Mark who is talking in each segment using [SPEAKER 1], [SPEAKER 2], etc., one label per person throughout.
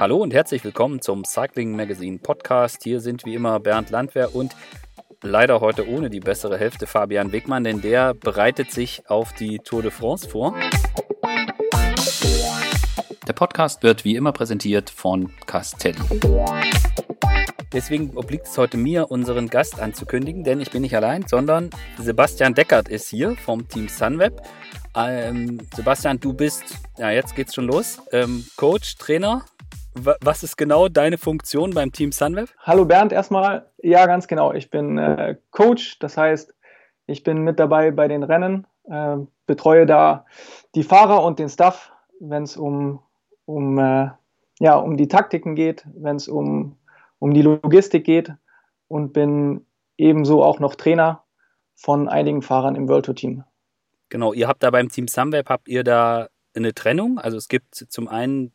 [SPEAKER 1] Hallo und herzlich willkommen zum Cycling Magazine Podcast. Hier sind wie immer Bernd Landwehr und leider heute ohne die bessere Hälfte Fabian Wegmann, denn der bereitet sich auf die Tour de France vor. Der Podcast wird wie immer präsentiert von Castelli. Deswegen obliegt es heute mir, unseren Gast anzukündigen, denn ich bin nicht allein, sondern Sebastian Deckert ist hier vom Team Sunweb. Ähm, Sebastian, du bist, ja, jetzt geht's schon los, ähm, Coach, Trainer. Was ist genau deine Funktion beim Team Sunweb?
[SPEAKER 2] Hallo Bernd, erstmal. Ja, ganz genau. Ich bin äh, Coach, das heißt, ich bin mit dabei bei den Rennen, äh, betreue da die Fahrer und den Staff, wenn es um, um, äh, ja, um die Taktiken geht, wenn es um um die Logistik geht und bin ebenso auch noch Trainer von einigen Fahrern im World Tour Team.
[SPEAKER 1] Genau, ihr habt da beim Team Sunweb, habt ihr da eine Trennung? Also es gibt zum einen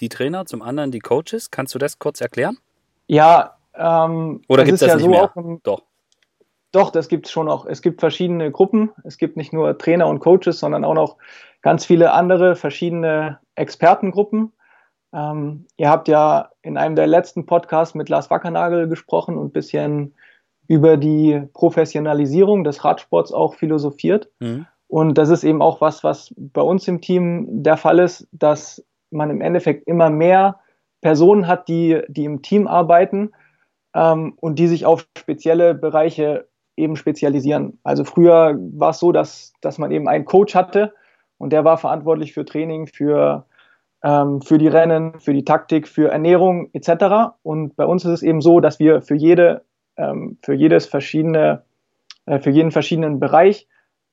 [SPEAKER 1] die Trainer, zum anderen die Coaches. Kannst du das kurz erklären?
[SPEAKER 2] Ja, ähm,
[SPEAKER 1] oder gibt es das ja nicht so mehr?
[SPEAKER 2] Im, doch. Doch, das gibt es schon auch. Es gibt verschiedene Gruppen. Es gibt nicht nur Trainer und Coaches, sondern auch noch ganz viele andere verschiedene Expertengruppen. Ähm, ihr habt ja in einem der letzten Podcasts mit Lars Wackernagel gesprochen und ein bisschen über die Professionalisierung des Radsports auch philosophiert. Mhm. Und das ist eben auch was, was bei uns im Team der Fall ist, dass man im Endeffekt immer mehr Personen hat, die, die im Team arbeiten ähm, und die sich auf spezielle Bereiche eben spezialisieren. Also früher war es so, dass, dass man eben einen Coach hatte und der war verantwortlich für Training, für ähm, für die Rennen, für die Taktik, für Ernährung etc. Und bei uns ist es eben so, dass wir für jede, ähm, für jedes verschiedene, äh, für jeden verschiedenen Bereich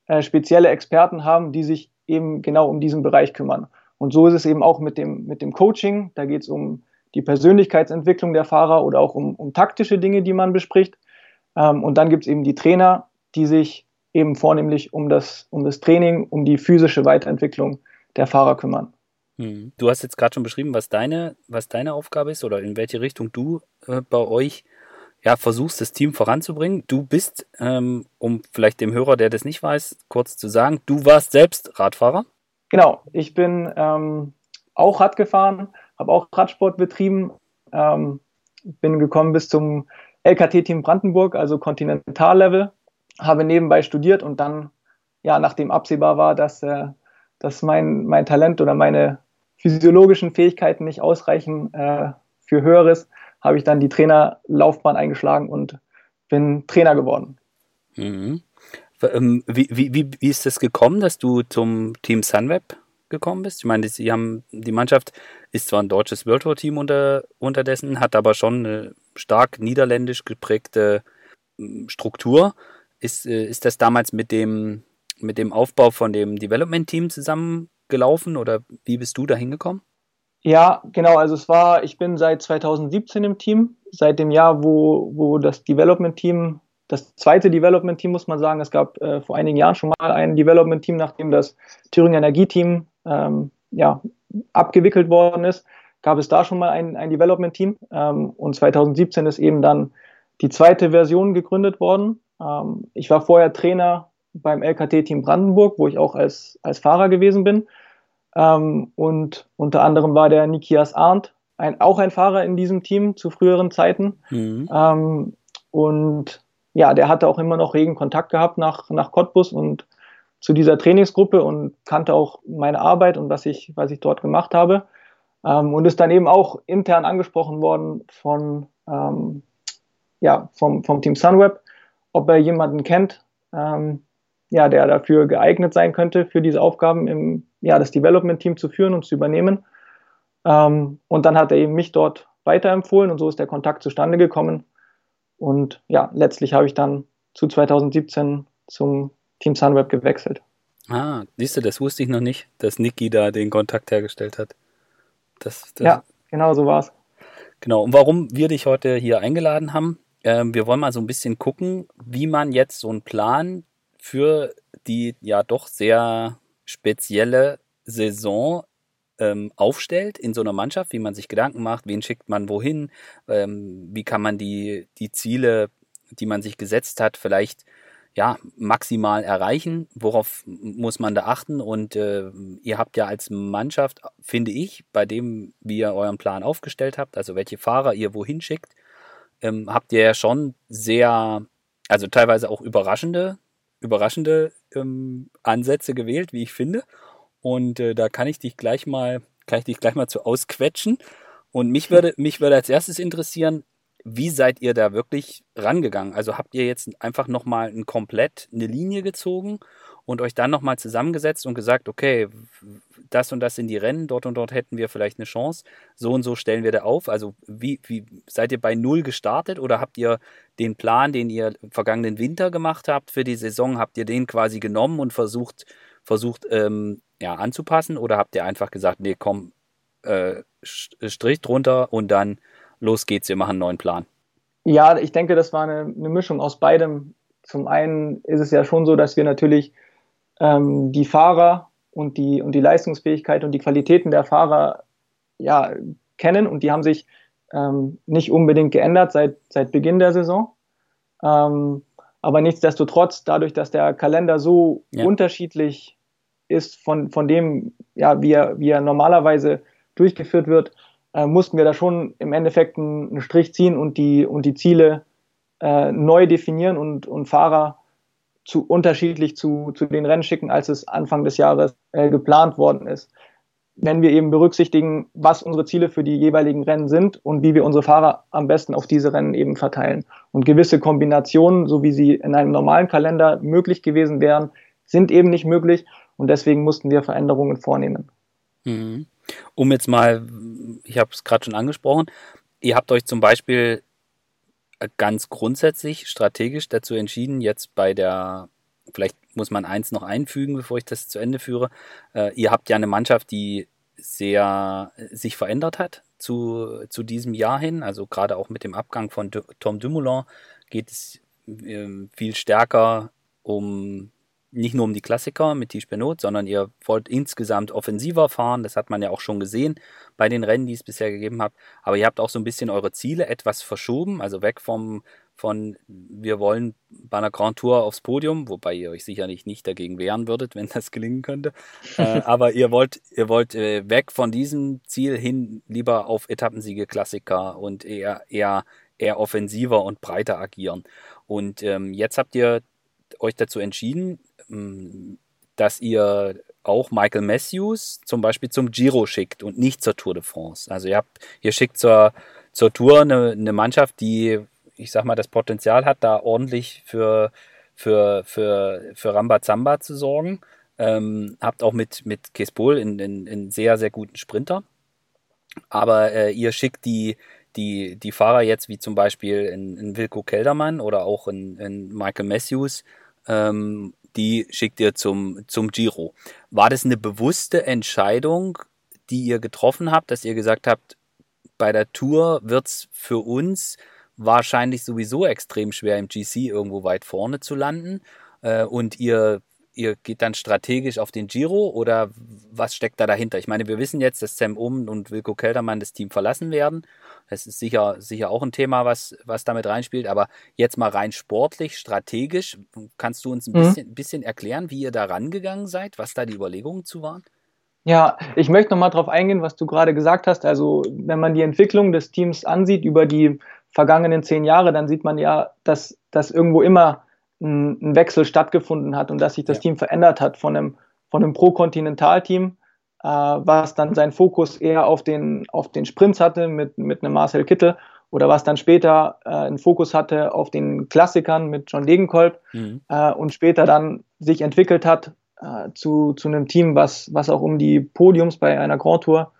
[SPEAKER 2] äh, spezielle Experten haben, die sich eben genau um diesen Bereich kümmern. Und so ist es eben auch mit dem, mit dem Coaching. Da geht es um die Persönlichkeitsentwicklung der Fahrer oder auch um, um taktische Dinge, die man bespricht. Ähm, und dann gibt es eben die Trainer, die sich eben vornehmlich um das, um das Training, um die physische Weiterentwicklung der Fahrer kümmern.
[SPEAKER 1] Hm. Du hast jetzt gerade schon beschrieben, was deine, was deine Aufgabe ist oder in welche Richtung du äh, bei euch ja, versuchst, das Team voranzubringen. Du bist, ähm, um vielleicht dem Hörer, der das nicht weiß, kurz zu sagen, du warst selbst Radfahrer.
[SPEAKER 2] Genau, ich bin ähm, auch Rad gefahren, habe auch Radsport betrieben, ähm, bin gekommen bis zum LKT-Team Brandenburg, also Kontinentallevel, habe nebenbei studiert und dann, ja, nachdem absehbar war, dass, äh, dass mein, mein Talent oder meine physiologischen Fähigkeiten nicht ausreichen äh, für Höheres, habe ich dann die Trainerlaufbahn eingeschlagen und bin Trainer geworden.
[SPEAKER 1] Mhm. Ähm, wie, wie, wie, ist es gekommen, dass du zum Team Sunweb gekommen bist? Ich meine, die, haben, die Mannschaft ist zwar ein deutsches World Tour Team unter, unterdessen, hat aber schon eine stark niederländisch geprägte hm, Struktur. Ist, äh, ist das damals mit dem, mit dem Aufbau von dem Development Team zusammen gelaufen oder wie bist du da hingekommen?
[SPEAKER 2] Ja, genau. Also es war, ich bin seit 2017 im Team, seit dem Jahr, wo, wo das Development Team, das zweite Development Team, muss man sagen, es gab äh, vor einigen Jahren schon mal ein Development Team, nachdem das Thüringer Energieteam ähm, ja, abgewickelt worden ist, gab es da schon mal ein, ein Development Team. Ähm, und 2017 ist eben dann die zweite Version gegründet worden. Ähm, ich war vorher Trainer beim LKT-Team Brandenburg, wo ich auch als, als Fahrer gewesen bin. Ähm, und unter anderem war der Nikias Arndt ein, auch ein Fahrer in diesem Team zu früheren Zeiten. Mhm. Ähm, und ja, der hatte auch immer noch regen Kontakt gehabt nach, nach Cottbus und zu dieser Trainingsgruppe und kannte auch meine Arbeit und was ich, was ich dort gemacht habe. Ähm, und ist dann eben auch intern angesprochen worden von, ähm, ja, vom, vom Team Sunweb, ob er jemanden kennt, ähm, ja, der dafür geeignet sein könnte, für diese Aufgaben im, ja, das Development-Team zu führen und zu übernehmen. Ähm, und dann hat er eben mich dort weiterempfohlen und so ist der Kontakt zustande gekommen. Und ja, letztlich habe ich dann zu 2017 zum Team Sunweb gewechselt.
[SPEAKER 1] Ah, siehst du, das wusste ich noch nicht, dass Niki da den Kontakt hergestellt hat.
[SPEAKER 2] Das, das ja, genau so war es.
[SPEAKER 1] Genau, und warum wir dich heute hier eingeladen haben, äh, wir wollen mal so ein bisschen gucken, wie man jetzt so einen Plan für die ja doch sehr spezielle Saison ähm, aufstellt in so einer Mannschaft, wie man sich Gedanken macht, wen schickt man wohin, ähm, wie kann man die, die Ziele, die man sich gesetzt hat, vielleicht ja, maximal erreichen? Worauf muss man da achten? Und äh, ihr habt ja als Mannschaft, finde ich, bei dem, wie ihr euren Plan aufgestellt habt, also welche Fahrer ihr wohin schickt, ähm, habt ihr ja schon sehr, also teilweise auch überraschende, überraschende ähm, Ansätze gewählt, wie ich finde. Und äh, da kann ich dich gleich mal, kann ich dich gleich mal zu ausquetschen. Und mich würde, mich würde als erstes interessieren, wie seid ihr da wirklich rangegangen? Also habt ihr jetzt einfach nochmal ein komplett eine Linie gezogen und euch dann nochmal zusammengesetzt und gesagt, okay, das und das sind die Rennen, dort und dort hätten wir vielleicht eine Chance, so und so stellen wir da auf. Also wie, wie seid ihr bei null gestartet oder habt ihr den Plan, den ihr vergangenen Winter gemacht habt für die Saison, habt ihr den quasi genommen und versucht, versucht ähm, ja, anzupassen oder habt ihr einfach gesagt, nee, komm, äh, Strich drunter und dann los geht's, wir machen einen neuen Plan?
[SPEAKER 2] Ja, ich denke, das war eine, eine Mischung aus beidem. Zum einen ist es ja schon so, dass wir natürlich ähm, die Fahrer und die, und die Leistungsfähigkeit und die Qualitäten der Fahrer ja, kennen und die haben sich ähm, nicht unbedingt geändert seit, seit Beginn der Saison. Ähm, aber nichtsdestotrotz, dadurch, dass der Kalender so ja. unterschiedlich ist von, von dem, ja, wie er, wie er normalerweise durchgeführt wird, äh, mussten wir da schon im Endeffekt einen, einen Strich ziehen und die, und die Ziele äh, neu definieren und, und Fahrer zu unterschiedlich zu, zu den Rennen schicken, als es Anfang des Jahres äh, geplant worden ist. Wenn wir eben berücksichtigen, was unsere Ziele für die jeweiligen Rennen sind und wie wir unsere Fahrer am besten auf diese Rennen eben verteilen. Und gewisse Kombinationen, so wie sie in einem normalen Kalender möglich gewesen wären, sind eben nicht möglich und deswegen mussten wir Veränderungen vornehmen.
[SPEAKER 1] Mhm. Um jetzt mal, ich habe es gerade schon angesprochen, ihr habt euch zum Beispiel ganz grundsätzlich strategisch dazu entschieden, jetzt bei der, vielleicht muss man eins noch einfügen, bevor ich das zu Ende führe. Äh, ihr habt ja eine Mannschaft, die sehr sich verändert hat zu, zu diesem Jahr hin. Also gerade auch mit dem Abgang von Tom Dumoulin geht es äh, viel stärker um nicht nur um die Klassiker mit Tisch Benot, sondern ihr wollt insgesamt offensiver fahren. Das hat man ja auch schon gesehen bei den Rennen, die es bisher gegeben hat. Aber ihr habt auch so ein bisschen eure Ziele etwas verschoben, also weg vom von wir wollen bei einer Grand Tour aufs Podium, wobei ihr euch sicherlich nicht dagegen wehren würdet, wenn das gelingen könnte. äh, aber ihr wollt, ihr wollt äh, weg von diesem Ziel hin lieber auf Etappensiege Klassiker und eher, eher, eher offensiver und breiter agieren. Und ähm, jetzt habt ihr euch dazu entschieden, dass ihr auch Michael Matthews zum Beispiel zum Giro schickt und nicht zur Tour de France. Also ihr habt, ihr schickt zur, zur Tour eine, eine Mannschaft, die, ich sag mal, das Potenzial hat, da ordentlich für, für, für, für Rambazamba zu sorgen. Ähm, habt auch mit, mit Kespol einen in, in sehr, sehr guten Sprinter. Aber äh, ihr schickt die, die, die Fahrer jetzt, wie zum Beispiel in, in Wilko Keldermann oder auch in, in Michael Matthews, ähm, die schickt ihr zum, zum Giro. War das eine bewusste Entscheidung, die ihr getroffen habt, dass ihr gesagt habt, bei der Tour wird es für uns wahrscheinlich sowieso extrem schwer, im GC irgendwo weit vorne zu landen äh, und ihr ihr geht dann strategisch auf den Giro oder was steckt da dahinter? Ich meine, wir wissen jetzt, dass Sam Ohm und Wilko Keltermann das Team verlassen werden. Das ist sicher, sicher auch ein Thema, was, was damit reinspielt. Aber jetzt mal rein sportlich, strategisch, kannst du uns ein mhm. bisschen, bisschen erklären, wie ihr da rangegangen seid, was da die Überlegungen zu waren?
[SPEAKER 2] Ja, ich möchte nochmal darauf eingehen, was du gerade gesagt hast. Also, wenn man die Entwicklung des Teams ansieht über die vergangenen zehn Jahre, dann sieht man ja, dass, dass irgendwo immer ein, ein Wechsel stattgefunden hat und dass sich das ja. Team verändert hat von einem, von einem Pro-Kontinental-Team, äh, was dann seinen Fokus eher auf den, auf den Sprints hatte mit, mit einem Marcel Kittel oder was dann später äh, einen Fokus hatte auf den Klassikern mit John Degenkolb mhm. äh, und später dann sich entwickelt hat äh, zu, zu einem Team, was, was auch um die Podiums bei einer Grand Tour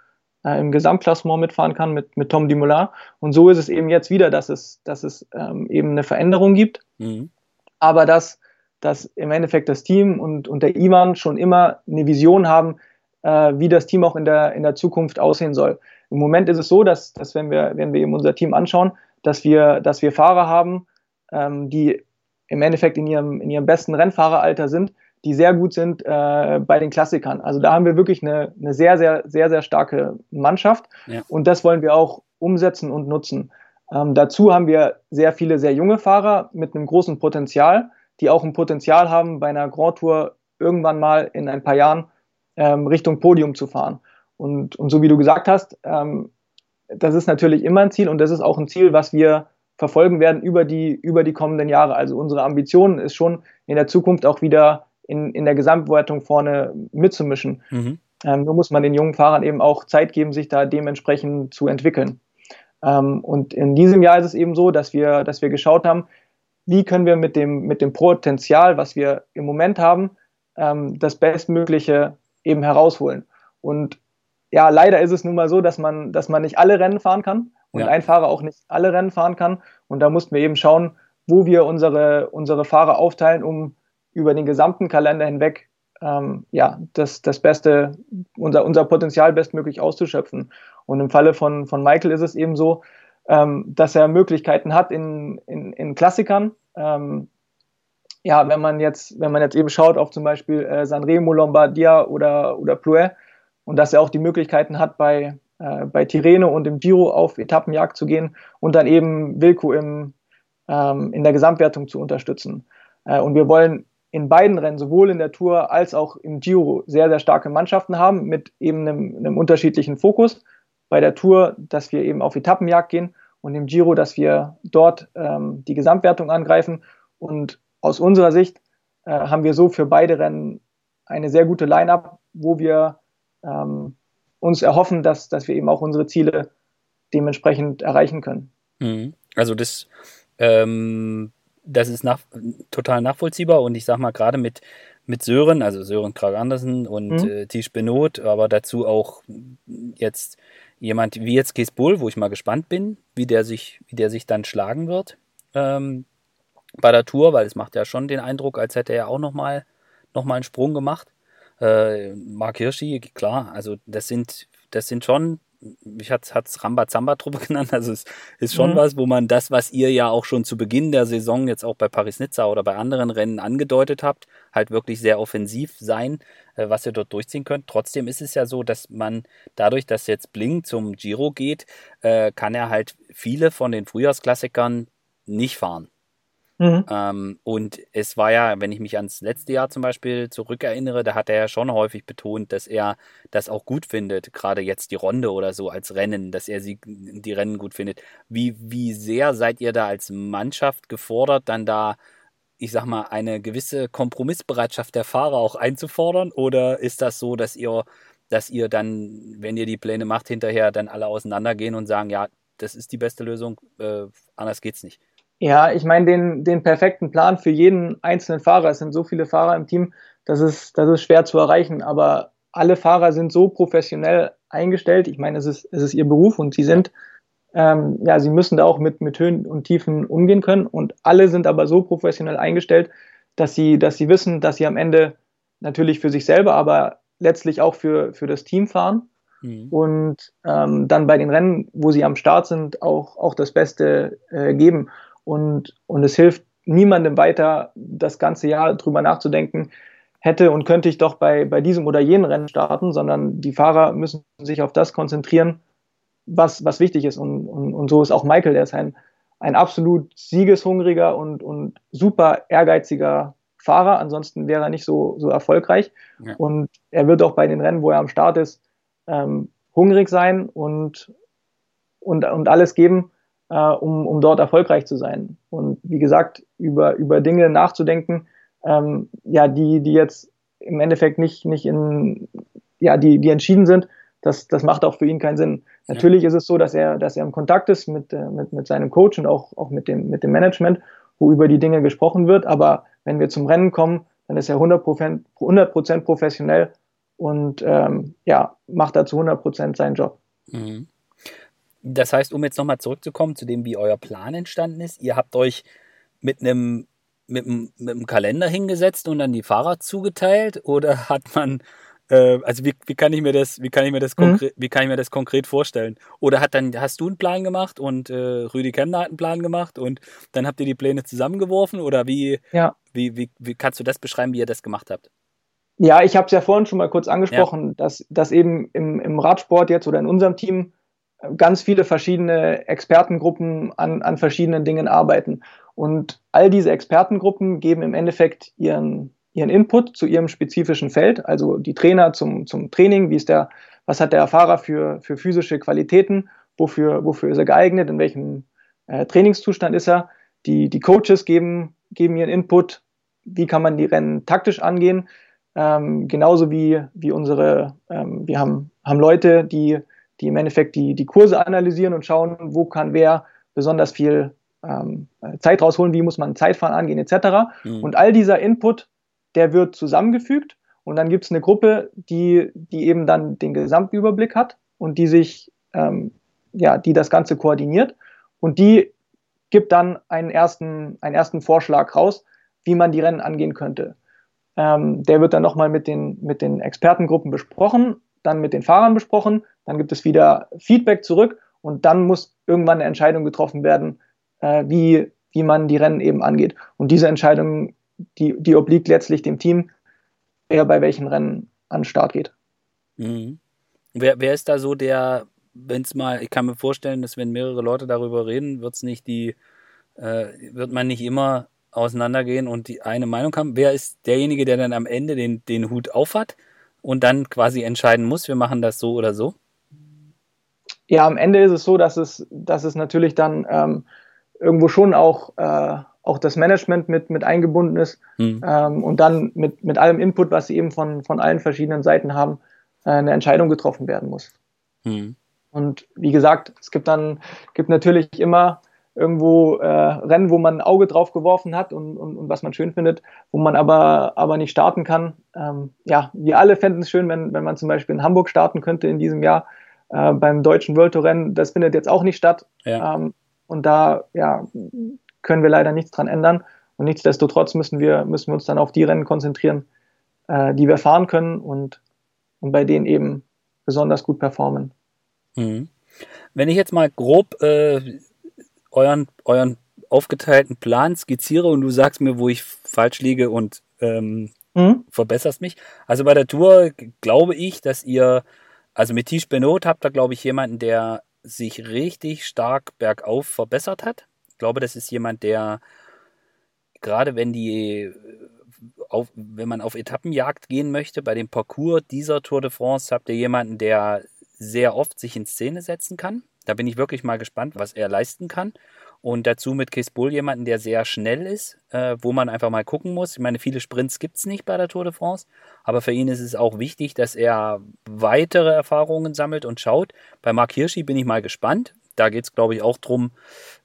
[SPEAKER 2] äh, im Gesamtklassement mitfahren kann mit, mit Tom Dumoulin. Und so ist es eben jetzt wieder, dass es, dass es ähm, eben eine Veränderung gibt. Mhm aber dass, dass im Endeffekt das Team und, und der Ivan schon immer eine Vision haben, äh, wie das Team auch in der, in der Zukunft aussehen soll. Im Moment ist es so, dass, dass wenn, wir, wenn wir eben unser Team anschauen, dass wir, dass wir Fahrer haben, ähm, die im Endeffekt in ihrem, in ihrem besten Rennfahreralter sind, die sehr gut sind äh, bei den Klassikern. Also da haben wir wirklich eine, eine sehr, sehr, sehr, sehr starke Mannschaft ja. und das wollen wir auch umsetzen und nutzen. Ähm, dazu haben wir sehr viele sehr junge Fahrer mit einem großen Potenzial, die auch ein Potenzial haben, bei einer Grand Tour irgendwann mal in ein paar Jahren ähm, Richtung Podium zu fahren. Und, und so wie du gesagt hast, ähm, das ist natürlich immer ein Ziel und das ist auch ein Ziel, was wir verfolgen werden über die, über die kommenden Jahre. Also unsere Ambition ist schon in der Zukunft auch wieder in, in der Gesamtwertung vorne mitzumischen. Mhm. Ähm, nur muss man den jungen Fahrern eben auch Zeit geben, sich da dementsprechend zu entwickeln. Ähm, und in diesem Jahr ist es eben so, dass wir, dass wir geschaut haben, wie können wir mit dem, mit dem Potenzial, was wir im Moment haben, ähm, das Bestmögliche eben herausholen. Und ja, leider ist es nun mal so, dass man, dass man nicht alle Rennen fahren kann und ja. ein Fahrer auch nicht alle Rennen fahren kann. Und da mussten wir eben schauen, wo wir unsere, unsere Fahrer aufteilen, um über den gesamten Kalender hinweg ähm, ja, das, das Beste, unser, unser Potenzial bestmöglich auszuschöpfen. Und im Falle von, von Michael ist es eben so, ähm, dass er Möglichkeiten hat in, in, in Klassikern. Ähm, ja, wenn man jetzt, wenn man jetzt eben schaut auf zum Beispiel äh, Sanremo, Lombardia oder, oder Plouet und dass er auch die Möglichkeiten hat, bei, äh, bei Tirreno und im Giro auf Etappenjagd zu gehen und dann eben Wilco im, ähm, in der Gesamtwertung zu unterstützen. Äh, und wir wollen in beiden Rennen, sowohl in der Tour als auch im Giro, sehr, sehr starke Mannschaften haben mit eben einem, einem unterschiedlichen Fokus. Bei der Tour, dass wir eben auf Etappenjagd gehen und im Giro, dass wir dort ähm, die Gesamtwertung angreifen. Und aus unserer Sicht äh, haben wir so für beide Rennen eine sehr gute Line-up, wo wir ähm, uns erhoffen, dass, dass wir eben auch unsere Ziele dementsprechend erreichen können.
[SPEAKER 1] Mhm. Also das ähm, das ist nach, total nachvollziehbar und ich sag mal, gerade mit, mit Sören, also Sören Krag Andersen und mhm. äh, Tisch Benot, aber dazu auch jetzt jemand wie jetzt Kees Bull, wo ich mal gespannt bin, wie der sich, wie der sich dann schlagen wird ähm, bei der Tour, weil es macht ja schon den Eindruck, als hätte er auch nochmal noch mal einen Sprung gemacht. Äh, Mark Hirschi, klar, also das sind, das sind schon ich hat es Rambazamba-Truppe genannt. Also es ist schon mhm. was, wo man das, was ihr ja auch schon zu Beginn der Saison jetzt auch bei Paris-Nizza oder bei anderen Rennen angedeutet habt, halt wirklich sehr offensiv sein, äh, was ihr dort durchziehen könnt. Trotzdem ist es ja so, dass man dadurch, dass jetzt Bling zum Giro geht, äh, kann er halt viele von den Frühjahrsklassikern nicht fahren. Mhm. Ähm, und es war ja, wenn ich mich ans letzte Jahr zum Beispiel zurückerinnere, da hat er ja schon häufig betont, dass er das auch gut findet, gerade jetzt die Ronde oder so als Rennen, dass er sie, die Rennen gut findet. Wie, wie sehr seid ihr da als Mannschaft gefordert, dann da, ich sag mal, eine gewisse Kompromissbereitschaft der Fahrer auch einzufordern? Oder ist das so, dass ihr, dass ihr dann, wenn ihr die Pläne macht, hinterher dann alle auseinandergehen und sagen, ja, das ist die beste Lösung, äh, anders geht's nicht?
[SPEAKER 2] Ja, ich meine, den, den perfekten Plan für jeden einzelnen Fahrer, es sind so viele Fahrer im Team, das ist, das ist schwer zu erreichen, aber alle Fahrer sind so professionell eingestellt. Ich meine, es ist, es ist ihr Beruf und sie sind, ähm, ja, sie müssen da auch mit, mit Höhen und Tiefen umgehen können. Und alle sind aber so professionell eingestellt, dass sie, dass sie wissen, dass sie am Ende natürlich für sich selber, aber letztlich auch für, für das Team fahren. Mhm. und ähm, dann bei den Rennen, wo sie am Start sind, auch, auch das Beste äh, geben. Und, und es hilft niemandem weiter, das ganze Jahr drüber nachzudenken, hätte und könnte ich doch bei, bei diesem oder jenem Rennen starten, sondern die Fahrer müssen sich auf das konzentrieren, was, was wichtig ist. Und, und, und so ist auch Michael, der ist ein, ein absolut siegeshungriger und, und super ehrgeiziger Fahrer. Ansonsten wäre er nicht so, so erfolgreich. Ja. Und er wird auch bei den Rennen, wo er am Start ist, ähm, hungrig sein und, und, und alles geben, äh, um, um dort erfolgreich zu sein. Und wie gesagt, über, über Dinge nachzudenken, ähm, ja, die, die jetzt im Endeffekt nicht, nicht in, ja, die, die entschieden sind, das, das macht auch für ihn keinen Sinn. Ja. Natürlich ist es so, dass er, dass er im Kontakt ist mit, äh, mit, mit seinem Coach und auch, auch mit, dem, mit dem Management, wo über die Dinge gesprochen wird. Aber wenn wir zum Rennen kommen, dann ist er 100%, 100 professionell und ähm, ja, macht da zu 100% seinen Job. Mhm.
[SPEAKER 1] Das heißt, um jetzt nochmal zurückzukommen zu dem, wie euer Plan entstanden ist, ihr habt euch mit einem mit einem, mit einem Kalender hingesetzt und dann die Fahrer zugeteilt oder hat man äh, also wie, wie kann ich mir das wie kann ich mir das mhm. konkret wie kann ich mir das konkret vorstellen oder hat dann hast du einen Plan gemacht und äh, Rüdi Kemner hat einen Plan gemacht und dann habt ihr die Pläne zusammengeworfen oder wie
[SPEAKER 2] ja.
[SPEAKER 1] wie, wie, wie kannst du das beschreiben wie ihr das gemacht habt
[SPEAKER 2] ja ich habe es ja vorhin schon mal kurz angesprochen ja. dass dass eben im, im Radsport jetzt oder in unserem Team ganz viele verschiedene Expertengruppen an, an verschiedenen Dingen arbeiten. Und all diese Expertengruppen geben im Endeffekt ihren, ihren Input zu ihrem spezifischen Feld, also die Trainer zum, zum Training, wie ist der, was hat der Fahrer für, für physische Qualitäten, wofür, wofür ist er geeignet, in welchem äh, Trainingszustand ist er. Die, die Coaches geben, geben ihren Input, wie kann man die Rennen taktisch angehen, ähm, genauso wie, wie unsere, ähm, wir haben, haben Leute, die, die im Endeffekt die, die Kurse analysieren und schauen, wo kann wer besonders viel ähm, Zeit rausholen, wie muss man Zeitfahren angehen, etc. Mhm. Und all dieser Input, der wird zusammengefügt und dann gibt es eine Gruppe, die, die eben dann den Gesamtüberblick hat und die sich, ähm, ja, die das Ganze koordiniert und die gibt dann einen ersten, einen ersten Vorschlag raus, wie man die Rennen angehen könnte. Ähm, der wird dann nochmal mit den, mit den Expertengruppen besprochen, dann mit den Fahrern besprochen, dann gibt es wieder Feedback zurück und dann muss irgendwann eine Entscheidung getroffen werden, äh, wie, wie man die Rennen eben angeht. Und diese Entscheidung, die, die obliegt letztlich dem Team, wer bei welchen Rennen an den Start geht.
[SPEAKER 1] Mhm. Wer, wer ist da so der, wenn es mal, ich kann mir vorstellen, dass wenn mehrere Leute darüber reden, wird es nicht die, äh, wird man nicht immer auseinandergehen und die eine Meinung haben. Wer ist derjenige, der dann am Ende den, den Hut aufhat und dann quasi entscheiden muss, wir machen das so oder so?
[SPEAKER 2] Ja, am Ende ist es so, dass es, dass es natürlich dann ähm, irgendwo schon auch, äh, auch das Management mit, mit eingebunden ist hm. ähm, und dann mit, mit allem Input, was sie eben von, von allen verschiedenen Seiten haben, äh, eine Entscheidung getroffen werden muss. Hm. Und wie gesagt, es gibt dann gibt natürlich immer irgendwo äh, Rennen, wo man ein Auge drauf geworfen hat und, und, und was man schön findet, wo man aber, aber nicht starten kann. Ähm, ja, wir alle fänden es schön, wenn, wenn man zum Beispiel in Hamburg starten könnte in diesem Jahr äh, beim deutschen World Tour Rennen. Das findet jetzt auch nicht statt. Ja. Ähm, und da ja, können wir leider nichts dran ändern. Und nichtsdestotrotz müssen wir, müssen wir uns dann auf die Rennen konzentrieren, äh, die wir fahren können und, und bei denen eben besonders gut performen.
[SPEAKER 1] Mhm. Wenn ich jetzt mal grob äh, euren, euren aufgeteilten Plan skizziere und du sagst mir, wo ich falsch liege und ähm, mhm. verbesserst mich. Also bei der Tour glaube ich, dass ihr, also mit Tisch Benot habt ihr, glaube ich, jemanden, der sich richtig stark bergauf verbessert hat. Ich glaube, das ist jemand, der gerade wenn die auf, wenn man auf Etappenjagd gehen möchte, bei dem Parcours dieser Tour de France habt ihr jemanden, der sehr oft sich in Szene setzen kann. Da bin ich wirklich mal gespannt, was er leisten kann. Und dazu mit Case Bull jemanden, der sehr schnell ist, äh, wo man einfach mal gucken muss. Ich meine, viele Sprints gibt es nicht bei der Tour de France, aber für ihn ist es auch wichtig, dass er weitere Erfahrungen sammelt und schaut. Bei Mark Hirschi bin ich mal gespannt. Da geht es, glaube ich, auch drum,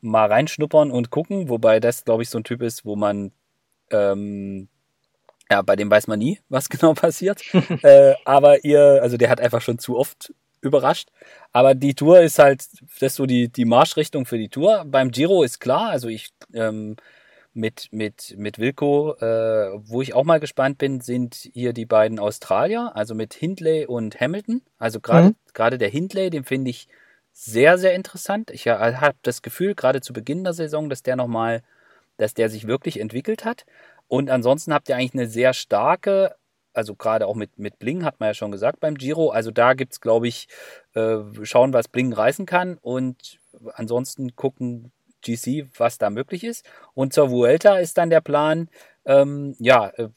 [SPEAKER 1] mal reinschnuppern und gucken, wobei das, glaube ich, so ein Typ ist, wo man ähm, ja, bei dem weiß man nie, was genau passiert. äh, aber ihr, also der hat einfach schon zu oft überrascht. Aber die Tour ist halt, das ist so die, die Marschrichtung für die Tour. Beim Giro ist klar, also ich ähm, mit, mit, mit Wilco, äh, wo ich auch mal gespannt bin, sind hier die beiden Australier, also mit Hindley und Hamilton. Also gerade mhm. gerade der Hindley, den finde ich sehr, sehr interessant. Ich habe das Gefühl, gerade zu Beginn der Saison, dass der nochmal, dass der sich wirklich entwickelt hat. Und ansonsten habt ihr eigentlich eine sehr starke, also gerade auch mit, mit Bling, hat man ja schon gesagt beim Giro. Also da gibt es, glaube ich, äh, schauen, was Bling reißen kann und ansonsten gucken GC, was da möglich ist. Und zur Vuelta ist dann der Plan, ähm, ja, äh,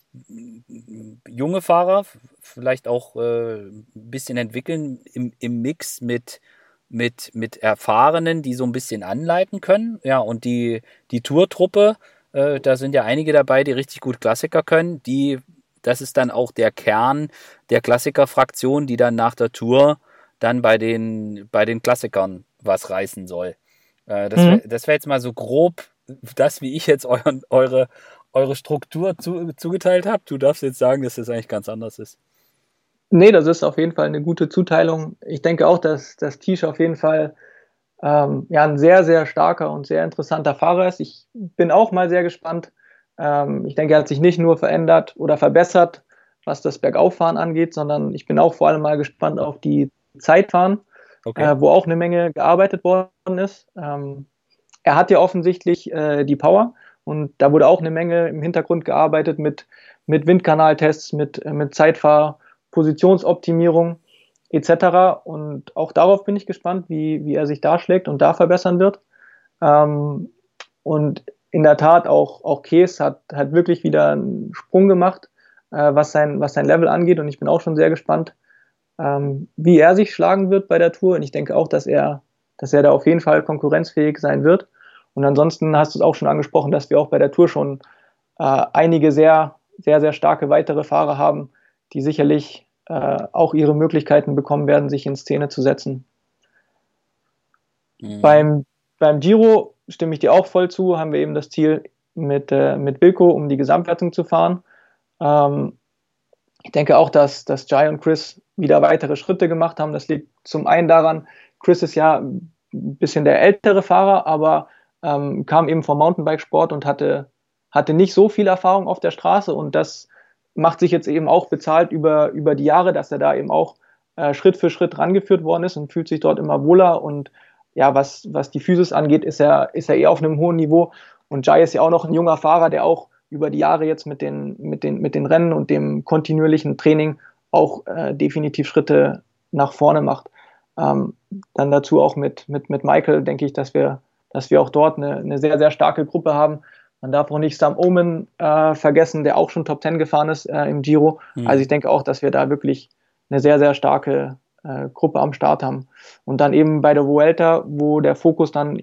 [SPEAKER 1] junge Fahrer vielleicht auch äh, ein bisschen entwickeln im, im Mix mit, mit, mit Erfahrenen, die so ein bisschen anleiten können. Ja, und die, die Tourtruppe, äh, da sind ja einige dabei, die richtig gut Klassiker können, die das ist dann auch der Kern der Klassikerfraktion, die dann nach der Tour dann bei den, bei den Klassikern was reißen soll. Äh, das wäre mhm. wär jetzt mal so grob das, wie ich jetzt euren, eure, eure Struktur zu, zugeteilt habe. Du darfst jetzt sagen, dass das eigentlich ganz anders ist.
[SPEAKER 2] Nee, das ist auf jeden Fall eine gute Zuteilung. Ich denke auch, dass das Tisch auf jeden Fall ähm, ja, ein sehr, sehr starker und sehr interessanter Fahrer ist. Ich bin auch mal sehr gespannt, ähm, ich denke, er hat sich nicht nur verändert oder verbessert, was das Bergauffahren angeht, sondern ich bin auch vor allem mal gespannt auf die Zeitfahren, okay. äh, wo auch eine Menge gearbeitet worden ist. Ähm, er hat ja offensichtlich äh, die Power und da wurde auch eine Menge im Hintergrund gearbeitet mit, mit Windkanaltests, mit, äh, mit Zeitfahr, Positionsoptimierung etc. Und auch darauf bin ich gespannt, wie, wie er sich da schlägt und da verbessern wird. Ähm, und in der Tat auch, auch Kees hat, hat wirklich wieder einen Sprung gemacht, äh, was, sein, was sein Level angeht. Und ich bin auch schon sehr gespannt, ähm, wie er sich schlagen wird bei der Tour. Und ich denke auch, dass er, dass er da auf jeden Fall konkurrenzfähig sein wird. Und ansonsten hast du es auch schon angesprochen, dass wir auch bei der Tour schon äh, einige sehr, sehr, sehr starke weitere Fahrer haben, die sicherlich äh, auch ihre Möglichkeiten bekommen werden, sich in Szene zu setzen. Mhm. Beim, beim Giro stimme ich dir auch voll zu, haben wir eben das Ziel mit, äh, mit Wilco, um die Gesamtwertung zu fahren. Ähm, ich denke auch, dass, dass Jai und Chris wieder weitere Schritte gemacht haben. Das liegt zum einen daran, Chris ist ja ein bisschen der ältere Fahrer, aber ähm, kam eben vom Mountainbikesport und hatte, hatte nicht so viel Erfahrung auf der Straße und das macht sich jetzt eben auch bezahlt über, über die Jahre, dass er da eben auch äh, Schritt für Schritt rangeführt worden ist und fühlt sich dort immer wohler und ja, was, was die Physis angeht, ist er, ist er eher auf einem hohen Niveau. Und Jai ist ja auch noch ein junger Fahrer, der auch über die Jahre jetzt mit den, mit den, mit den Rennen und dem kontinuierlichen Training auch äh, definitiv Schritte nach vorne macht. Ähm, dann dazu auch mit, mit, mit Michael denke ich, dass wir, dass wir auch dort eine, eine sehr, sehr starke Gruppe haben. Man darf auch nicht Sam Omen äh, vergessen, der auch schon Top 10 gefahren ist äh, im Giro. Mhm. Also ich denke auch, dass wir da wirklich eine sehr, sehr starke äh, Gruppe am Start haben. Und dann eben bei der Vuelta, wo der Fokus dann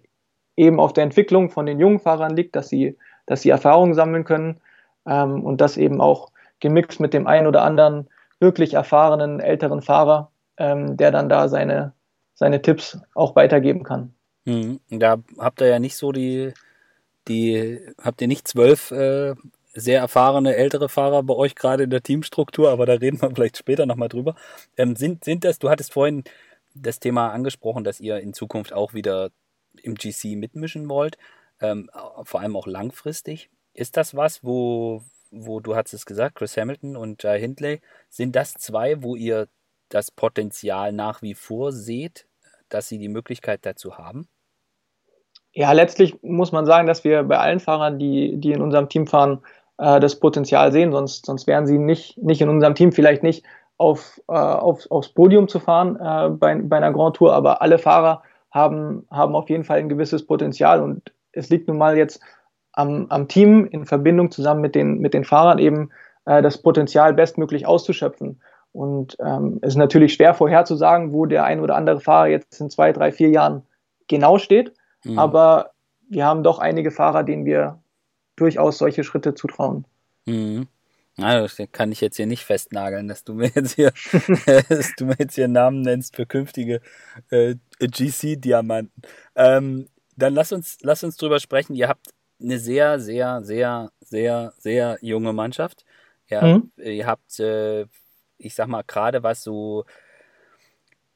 [SPEAKER 2] eben auf der Entwicklung von den jungen Fahrern liegt, dass sie, dass sie Erfahrungen sammeln können ähm, und das eben auch gemixt mit dem einen oder anderen wirklich erfahrenen älteren Fahrer, ähm, der dann da seine, seine Tipps auch weitergeben kann.
[SPEAKER 1] Mhm. Da habt ihr ja nicht so die, die habt ihr nicht zwölf äh, sehr erfahrene ältere Fahrer bei euch gerade in der Teamstruktur, aber da reden wir vielleicht später nochmal drüber. Ähm, sind, sind das, du hattest vorhin das Thema angesprochen, dass ihr in Zukunft auch wieder im GC mitmischen wollt, ähm, vor allem auch langfristig. Ist das was, wo, wo du hast es gesagt, Chris Hamilton und Jai Hindley, sind das zwei, wo ihr das Potenzial nach wie vor seht, dass sie die Möglichkeit dazu haben?
[SPEAKER 2] Ja, letztlich muss man sagen, dass wir bei allen Fahrern, die, die in unserem Team fahren, äh, das Potenzial sehen, sonst, sonst wären sie nicht, nicht in unserem Team, vielleicht nicht auf, äh, auf, aufs Podium zu fahren äh, bei, bei einer Grand Tour, aber alle Fahrer haben, haben auf jeden Fall ein gewisses Potenzial und es liegt nun mal jetzt am, am Team in Verbindung zusammen mit den, mit den Fahrern eben äh, das Potenzial bestmöglich auszuschöpfen. Und ähm, es ist natürlich schwer vorherzusagen, wo der ein oder andere Fahrer jetzt in zwei, drei, vier Jahren genau steht. Mhm. Aber wir haben doch einige Fahrer, denen wir durchaus solche Schritte zutrauen.
[SPEAKER 1] Mhm. Also, kann ich jetzt hier nicht festnageln, dass du mir jetzt hier, dass du mir jetzt hier Namen nennst für künftige äh, GC-Diamanten. Ähm, dann lass uns, lass uns drüber sprechen. Ihr habt eine sehr, sehr, sehr, sehr, sehr junge Mannschaft. Ja, mhm. Ihr habt, äh, ich sag mal, gerade was so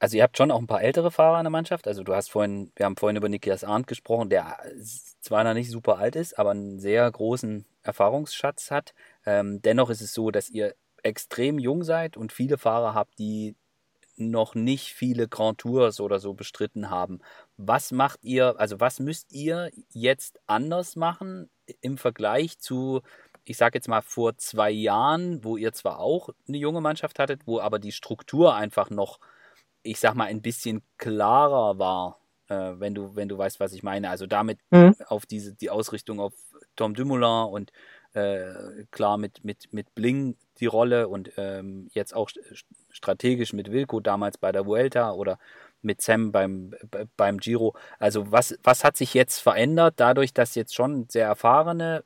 [SPEAKER 1] also ihr habt schon auch ein paar ältere Fahrer in der Mannschaft. Also du hast vorhin, wir haben vorhin über Nikias Arndt gesprochen, der zwar noch nicht super alt ist, aber einen sehr großen Erfahrungsschatz hat. Ähm, dennoch ist es so, dass ihr extrem jung seid und viele Fahrer habt, die noch nicht viele Grand Tours oder so bestritten haben. Was macht ihr, also was müsst ihr jetzt anders machen im Vergleich zu, ich sage jetzt mal vor zwei Jahren, wo ihr zwar auch eine junge Mannschaft hattet, wo aber die Struktur einfach noch ich sag mal, ein bisschen klarer war, äh, wenn du, wenn du weißt, was ich meine. Also damit mhm. auf diese, die Ausrichtung auf Tom Dumoulin und äh, klar mit, mit, mit Bling die Rolle und ähm, jetzt auch strategisch mit Wilco damals bei der Vuelta oder mit Sam beim, beim Giro. Also was, was hat sich jetzt verändert, dadurch, dass jetzt schon sehr erfahrene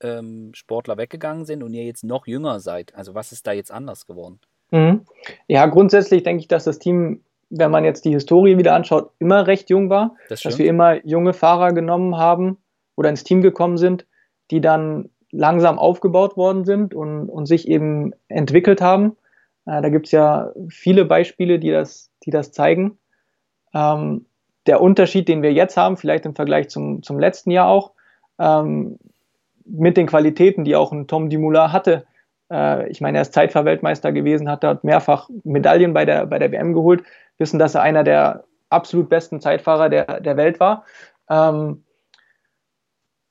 [SPEAKER 1] ähm, Sportler weggegangen sind und ihr jetzt noch jünger seid? Also was ist da jetzt anders geworden?
[SPEAKER 2] Mhm. Ja, grundsätzlich denke ich, dass das Team, wenn man jetzt die Historie wieder anschaut, immer recht jung war. Das dass wir immer junge Fahrer genommen haben oder ins Team gekommen sind, die dann langsam aufgebaut worden sind und, und sich eben entwickelt haben. Äh, da gibt es ja viele Beispiele, die das, die das zeigen. Ähm, der Unterschied, den wir jetzt haben, vielleicht im Vergleich zum, zum letzten Jahr auch, ähm, mit den Qualitäten, die auch ein Tom Dumoulin hatte, ich meine, er ist Zeitfahrweltmeister gewesen, hat dort mehrfach Medaillen bei der, bei der WM geholt, wissen, dass er einer der absolut besten Zeitfahrer der, der Welt war. Ähm,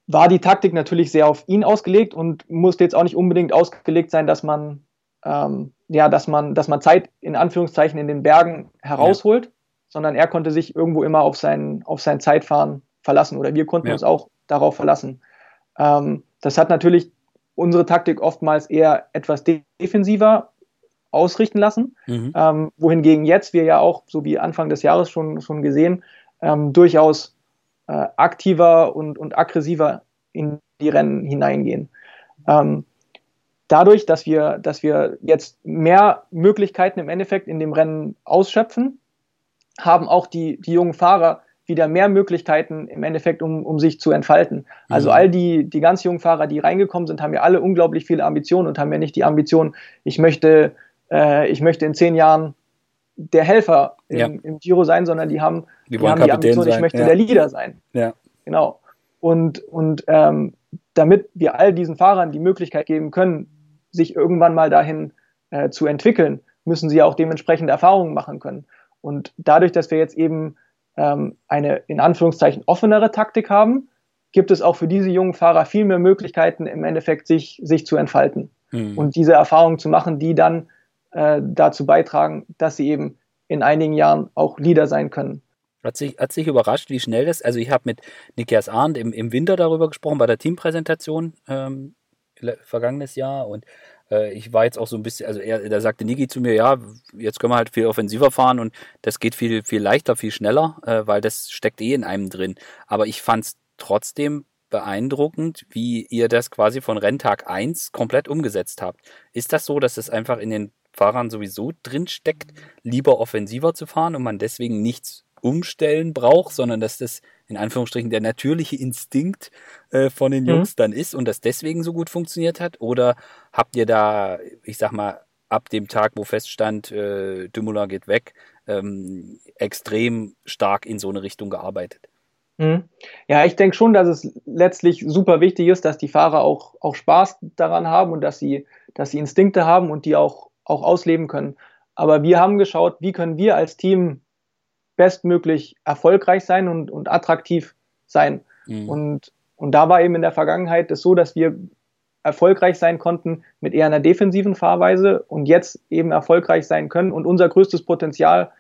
[SPEAKER 2] war die Taktik natürlich sehr auf ihn ausgelegt und musste jetzt auch nicht unbedingt ausgelegt sein, dass man, ähm, ja, dass man, dass man Zeit in Anführungszeichen in den Bergen herausholt, ja. sondern er konnte sich irgendwo immer auf sein, auf sein Zeitfahren verlassen oder wir konnten ja. uns auch darauf verlassen. Ähm, das hat natürlich unsere Taktik oftmals eher etwas defensiver ausrichten lassen, mhm. ähm, wohingegen jetzt wir ja auch, so wie Anfang des Jahres schon, schon gesehen, ähm, durchaus äh, aktiver und, und aggressiver in die Rennen hineingehen. Ähm, dadurch, dass wir, dass wir jetzt mehr Möglichkeiten im Endeffekt in dem Rennen ausschöpfen, haben auch die, die jungen Fahrer wieder mehr Möglichkeiten im Endeffekt, um, um sich zu entfalten. Also mhm. all die, die ganz jungen Fahrer, die reingekommen sind, haben ja alle unglaublich viele Ambitionen und haben ja nicht die Ambition, ich möchte, äh, ich möchte in zehn Jahren der Helfer im, ja. im Giro sein, sondern die haben die, die, haben die Ambition, sein. ich möchte ja. der Leader sein.
[SPEAKER 1] Ja.
[SPEAKER 2] Genau. Und, und ähm, damit wir all diesen Fahrern die Möglichkeit geben können, sich irgendwann mal dahin äh, zu entwickeln, müssen sie auch dementsprechend Erfahrungen machen können. Und dadurch, dass wir jetzt eben ähm, eine in Anführungszeichen offenere Taktik haben, gibt es auch für diese jungen Fahrer viel mehr Möglichkeiten, im Endeffekt sich, sich zu entfalten mhm. und diese Erfahrungen zu machen, die dann äh, dazu beitragen, dass sie eben in einigen Jahren auch Leader sein können.
[SPEAKER 1] Hat sich, hat sich überrascht, wie schnell das, also ich habe mit Nikias Arndt im, im Winter darüber gesprochen, bei der Teampräsentation ähm, vergangenes Jahr und ich war jetzt auch so ein bisschen, also er, da sagte Niki zu mir, ja, jetzt können wir halt viel offensiver fahren und das geht viel, viel leichter, viel schneller, äh, weil das steckt eh in einem drin. Aber ich fand es trotzdem beeindruckend, wie ihr das quasi von Renntag 1 komplett umgesetzt habt. Ist das so, dass es einfach in den Fahrern sowieso drin steckt, lieber offensiver zu fahren und man deswegen nichts umstellen braucht, sondern dass das in Anführungsstrichen der natürliche Instinkt äh, von den Jungs mhm. dann ist und das deswegen so gut funktioniert hat? Oder habt ihr da, ich sag mal, ab dem Tag, wo feststand, äh, Dümula geht weg, ähm, extrem stark in so eine Richtung gearbeitet?
[SPEAKER 2] Mhm. Ja, ich denke schon, dass es letztlich super wichtig ist, dass die Fahrer auch, auch Spaß daran haben und dass sie, dass sie Instinkte haben und die auch, auch ausleben können. Aber wir haben geschaut, wie können wir als Team bestmöglich erfolgreich sein und, und attraktiv sein. Mhm. Und, und da war eben in der Vergangenheit es so, dass wir erfolgreich sein konnten mit eher einer defensiven Fahrweise und jetzt eben erfolgreich sein können und unser größtes Potenzial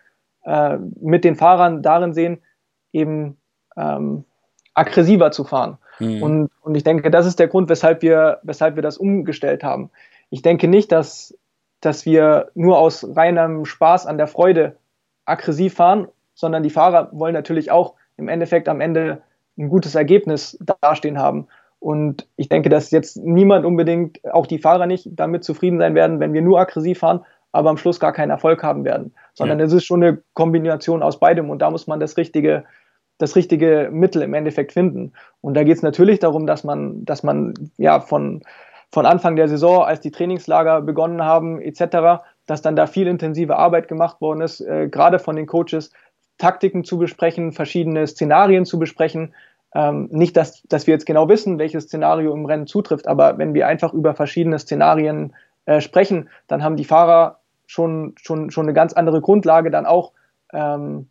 [SPEAKER 2] äh, mit den Fahrern darin sehen, eben ähm, aggressiver zu fahren. Mhm. Und, und ich denke, das ist der Grund, weshalb wir, weshalb wir das umgestellt haben. Ich denke nicht, dass, dass wir nur aus reinem Spaß an der Freude aggressiv fahren sondern die Fahrer wollen natürlich auch im Endeffekt am Ende ein gutes Ergebnis dastehen haben. Und ich denke, dass jetzt niemand unbedingt, auch die Fahrer nicht, damit zufrieden sein werden, wenn wir nur aggressiv fahren, aber am Schluss gar keinen Erfolg haben werden. Sondern ja. es ist schon eine Kombination aus beidem und da muss man das richtige, das richtige Mittel im Endeffekt finden. Und da geht es natürlich darum, dass man, dass man ja von, von Anfang der Saison, als die Trainingslager begonnen haben, etc., dass dann da viel intensive Arbeit gemacht worden ist, äh, gerade von den Coaches, Taktiken zu besprechen, verschiedene Szenarien zu besprechen. Ähm, nicht, dass, dass wir jetzt genau wissen, welches Szenario im Rennen zutrifft, aber wenn wir einfach über verschiedene Szenarien äh, sprechen, dann haben die Fahrer schon, schon, schon eine ganz andere Grundlage, dann auch ähm,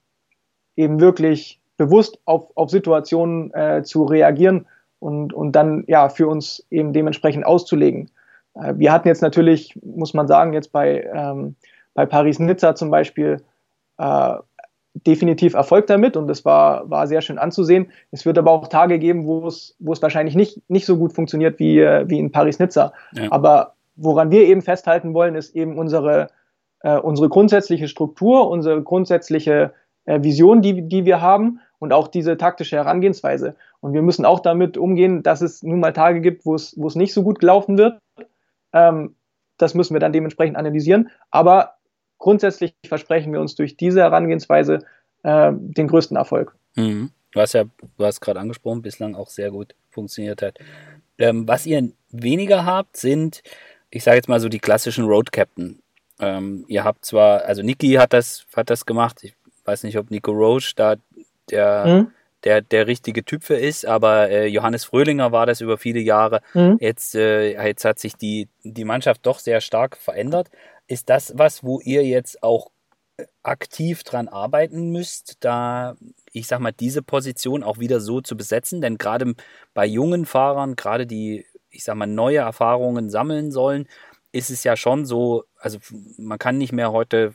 [SPEAKER 2] eben wirklich bewusst auf, auf Situationen äh, zu reagieren und, und dann ja für uns eben dementsprechend auszulegen. Äh, wir hatten jetzt natürlich, muss man sagen, jetzt bei, ähm, bei Paris-Nizza zum Beispiel äh, definitiv Erfolg damit und das war, war sehr schön anzusehen. Es wird aber auch Tage geben, wo es, wo es wahrscheinlich nicht, nicht so gut funktioniert wie, äh, wie in Paris-Nizza. Ja. Aber woran wir eben festhalten wollen, ist eben unsere, äh, unsere grundsätzliche Struktur, unsere grundsätzliche äh, Vision, die, die wir haben und auch diese taktische Herangehensweise. Und wir müssen auch damit umgehen, dass es nun mal Tage gibt, wo es, wo es nicht so gut gelaufen wird. Ähm, das müssen wir dann dementsprechend analysieren. Aber grundsätzlich versprechen wir uns durch diese Herangehensweise äh, den größten Erfolg.
[SPEAKER 1] Mhm. Du hast ja, du hast gerade angesprochen, bislang auch sehr gut funktioniert hat. Ähm, was ihr weniger habt, sind, ich sage jetzt mal so die klassischen Road Captain. Ähm, ihr habt zwar, also Niki hat das, hat das gemacht. Ich weiß nicht, ob Nico Roche da der, mhm. der, der richtige Typ für ist, aber äh, Johannes Fröhlinger war das über viele Jahre. Mhm. Jetzt, äh, jetzt hat sich die, die Mannschaft doch sehr stark verändert. Ist das was, wo ihr jetzt auch äh, aktiv dran arbeiten müsst, da, ich sag mal, diese Position auch wieder so zu besetzen? Denn gerade bei jungen Fahrern, gerade die, ich sag mal, neue Erfahrungen sammeln sollen, ist es ja schon so, also man kann nicht mehr heute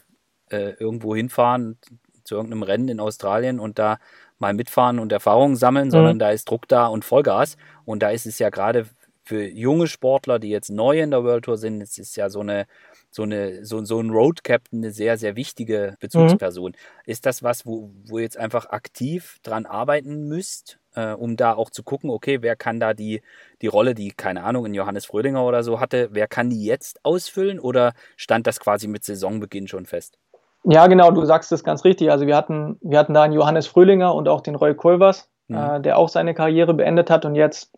[SPEAKER 1] äh, irgendwo hinfahren zu irgendeinem Rennen in Australien und da mal mitfahren und Erfahrungen sammeln, mhm. sondern da ist Druck da und Vollgas. Und da ist es ja gerade für junge Sportler, die jetzt neu in der World Tour sind, es ist ja so eine so eine so, so ein Road Captain eine sehr sehr wichtige Bezugsperson. Mhm. Ist das was, wo, wo ihr jetzt einfach aktiv dran arbeiten müsst, äh, um da auch zu gucken, okay, wer kann da die die Rolle, die keine Ahnung in Johannes Fröhlinger oder so hatte, wer kann die jetzt ausfüllen oder stand das quasi mit Saisonbeginn schon fest?
[SPEAKER 2] Ja, genau, du sagst es ganz richtig. Also wir hatten, wir hatten da einen Johannes Fröhlinger und auch den Roy Kolvers, mhm. äh, der auch seine Karriere beendet hat und jetzt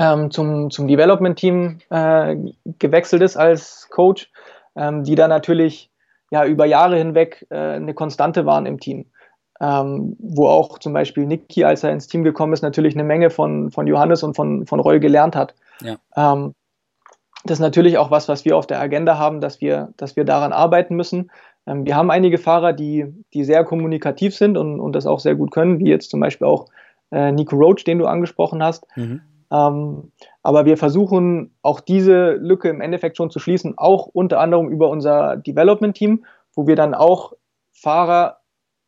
[SPEAKER 2] ähm, zum, zum Development-Team äh, gewechselt ist als Coach, ähm, die da natürlich ja über Jahre hinweg äh, eine Konstante waren im Team. Ähm, wo auch zum Beispiel Niki, als er ins Team gekommen ist, natürlich eine Menge von, von Johannes und von, von Roy gelernt hat. Ja. Ähm, das ist natürlich auch was, was wir auf der Agenda haben, dass wir, dass wir daran arbeiten müssen. Ähm, wir haben einige Fahrer, die, die sehr kommunikativ sind und, und das auch sehr gut können, wie jetzt zum Beispiel auch äh, Nico Roach, den du angesprochen hast. Mhm. Ähm, aber wir versuchen auch diese Lücke im Endeffekt schon zu schließen, auch unter anderem über unser Development-Team, wo wir dann auch Fahrer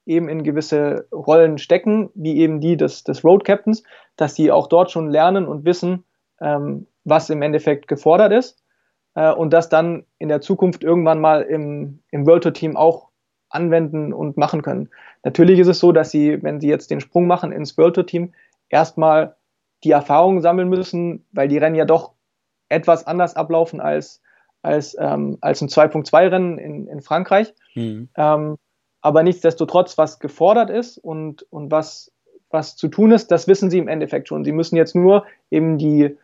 [SPEAKER 2] eben in gewisse Rollen stecken, wie eben die des, des Road Captains, dass die auch dort schon lernen und wissen, ähm, was im Endeffekt gefordert ist äh, und das dann in der Zukunft irgendwann mal im, im World Tour Team auch anwenden und machen können. Natürlich ist es so, dass sie, wenn sie jetzt den Sprung machen ins World Tour Team, erstmal die Erfahrungen sammeln müssen, weil die Rennen ja doch etwas anders ablaufen als, als, ähm, als ein 2.2-Rennen in, in Frankreich. Mhm. Ähm, aber nichtsdestotrotz, was gefordert ist und, und was, was zu tun ist, das wissen sie im Endeffekt schon. Sie müssen jetzt nur eben die,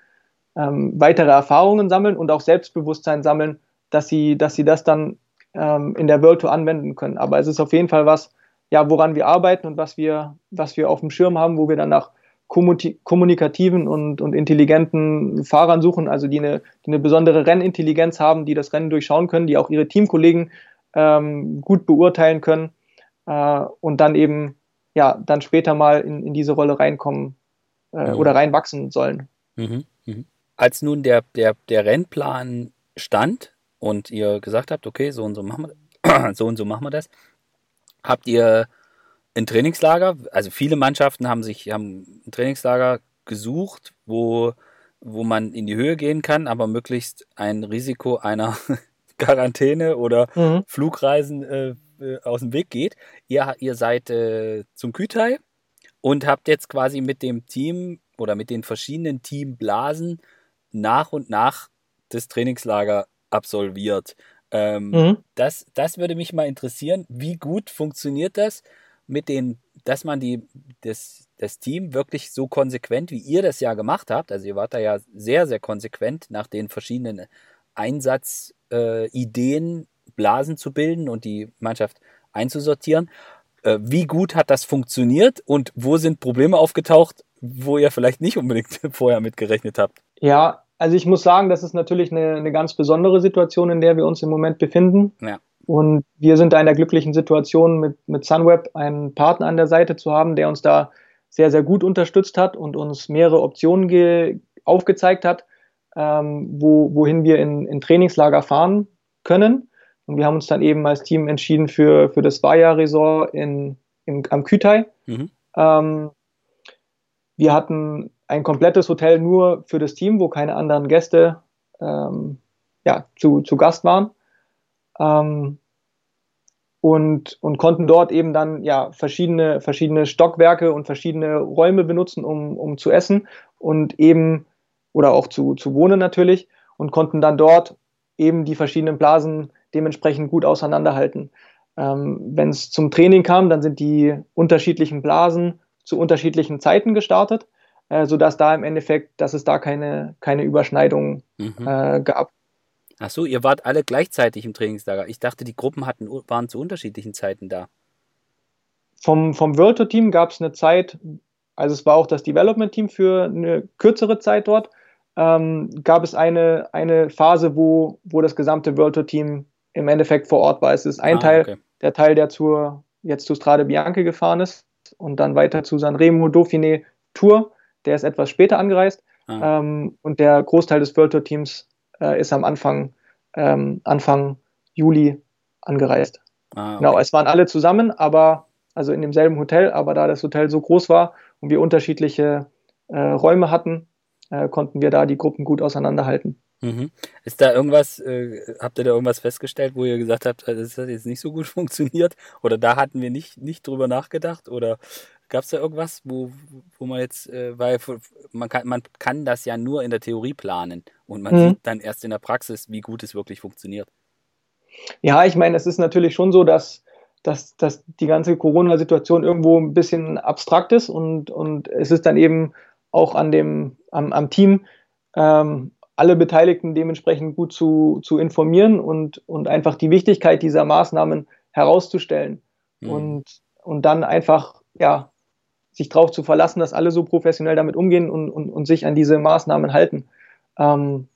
[SPEAKER 2] ähm, weitere Erfahrungen sammeln und auch Selbstbewusstsein sammeln, dass sie, dass sie das dann ähm, in der World Tour anwenden können. Aber es ist auf jeden Fall was, ja, woran wir arbeiten und was wir, was wir auf dem Schirm haben, wo wir dann nach kommunikativen und, und intelligenten Fahrern suchen, also die eine, die eine besondere Rennintelligenz haben, die das Rennen durchschauen können, die auch ihre Teamkollegen ähm, gut beurteilen können äh, und dann eben ja dann später mal in, in diese Rolle reinkommen äh, mhm. oder reinwachsen sollen. Mhm.
[SPEAKER 1] Mhm als nun der, der, der Rennplan stand und ihr gesagt habt, okay, so und so machen wir, so und so machen wir das, habt ihr ein Trainingslager, also viele Mannschaften haben sich haben ein Trainingslager gesucht, wo, wo man in die Höhe gehen kann, aber möglichst ein Risiko einer Quarantäne oder mhm. Flugreisen äh, äh, aus dem Weg geht. Ihr, ihr seid äh, zum Kütai und habt jetzt quasi mit dem Team oder mit den verschiedenen Teamblasen nach und nach das Trainingslager absolviert. Ähm, mhm. das, das würde mich mal interessieren. Wie gut funktioniert das mit den, dass man die, das, das Team wirklich so konsequent, wie ihr das ja gemacht habt, also ihr wart da ja sehr, sehr konsequent nach den verschiedenen Einsatzideen, äh, Blasen zu bilden und die Mannschaft einzusortieren. Äh, wie gut hat das funktioniert und wo sind Probleme aufgetaucht, wo ihr vielleicht nicht unbedingt vorher mitgerechnet habt?
[SPEAKER 2] Ja, also ich muss sagen, das ist natürlich eine, eine ganz besondere Situation, in der wir uns im Moment befinden. Ja. Und wir sind da in der glücklichen Situation, mit, mit Sunweb einen Partner an der Seite zu haben, der uns da sehr, sehr gut unterstützt hat und uns mehrere Optionen aufgezeigt hat, ähm, wo, wohin wir in, in Trainingslager fahren können. Und wir haben uns dann eben als Team entschieden für, für das Vaya Resort in, in, am Kütai. Mhm. Ähm, wir hatten ein komplettes Hotel nur für das Team, wo keine anderen Gäste ähm, ja, zu, zu Gast waren. Ähm, und, und konnten dort eben dann ja verschiedene, verschiedene Stockwerke und verschiedene Räume benutzen, um, um zu essen und eben oder auch zu, zu wohnen natürlich und konnten dann dort eben die verschiedenen Blasen dementsprechend gut auseinanderhalten. Ähm, Wenn es zum Training kam, dann sind die unterschiedlichen Blasen zu unterschiedlichen Zeiten gestartet äh, sodass da im Endeffekt, dass es da keine, keine Überschneidung mhm. äh, gab.
[SPEAKER 1] Ach so, ihr wart alle gleichzeitig im Trainingslager. Ich dachte, die Gruppen hatten, waren zu unterschiedlichen Zeiten da.
[SPEAKER 2] Vom, vom World Tour Team gab es eine Zeit, also es war auch das Development Team für eine kürzere Zeit dort, ähm, gab es eine, eine Phase, wo, wo das gesamte World Tour Team im Endeffekt vor Ort war. Es ist ein ah, Teil, okay. der Teil, der zur, jetzt zu Strade Bianche gefahren ist und dann weiter zu Sanremo Dauphiné Tour der ist etwas später angereist. Ah. Ähm, und der Großteil des World Tour Teams äh, ist am Anfang, ähm, Anfang Juli angereist. Ah, okay. Genau, es waren alle zusammen, aber also in demselben Hotel, aber da das Hotel so groß war und wir unterschiedliche äh, Räume hatten, äh, konnten wir da die Gruppen gut auseinanderhalten.
[SPEAKER 1] Mhm. Ist da irgendwas, äh, habt ihr da irgendwas festgestellt, wo ihr gesagt habt, das hat jetzt nicht so gut funktioniert? Oder da hatten wir nicht, nicht drüber nachgedacht? Oder gab es da irgendwas, wo, wo man jetzt, äh, weil man kann, man kann das ja nur in der Theorie planen und man mhm. sieht dann erst in der Praxis, wie gut es wirklich funktioniert.
[SPEAKER 2] Ja, ich meine, es ist natürlich schon so, dass, dass, dass die ganze Corona-Situation irgendwo ein bisschen abstrakt ist und, und es ist dann eben auch an dem, am, am Team, ähm, alle Beteiligten dementsprechend gut zu, zu informieren und, und einfach die Wichtigkeit dieser Maßnahmen herauszustellen mhm. und, und dann einfach, ja, sich darauf zu verlassen, dass alle so professionell damit umgehen und, und, und sich an diese Maßnahmen halten. Ähm,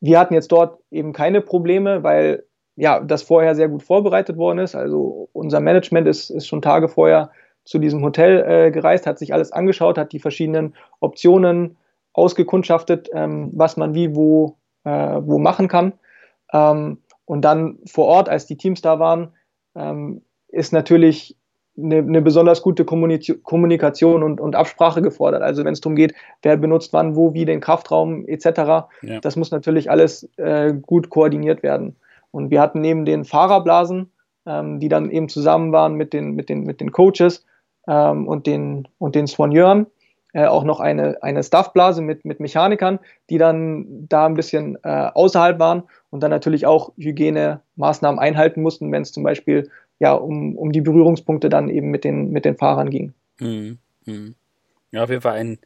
[SPEAKER 2] wir hatten jetzt dort eben keine Probleme, weil ja, das vorher sehr gut vorbereitet worden ist. Also unser Management ist, ist schon Tage vorher zu diesem Hotel äh, gereist, hat sich alles angeschaut, hat die verschiedenen Optionen ausgekundschaftet, ähm, was man wie wo, äh, wo machen kann. Ähm, und dann vor Ort, als die Teams da waren, ähm, ist natürlich eine, eine, besonders gute Kommunikation und, und Absprache gefordert. Also wenn es darum geht, wer benutzt wann, wo, wie den Kraftraum etc., ja. das muss natürlich alles äh, gut koordiniert werden. Und wir hatten neben den Fahrerblasen, ähm, die dann eben zusammen waren mit den, mit den, mit den Coaches ähm, und den, und den Soigneuren, äh, auch noch eine, eine Staffblase mit, mit Mechanikern, die dann da ein bisschen äh, außerhalb waren und dann natürlich auch Hygienemaßnahmen einhalten mussten, wenn es zum Beispiel ja um, um die Berührungspunkte dann eben mit den, mit den Fahrern ging. Mhm.
[SPEAKER 1] Mhm. Ja, auf jeden Fall ein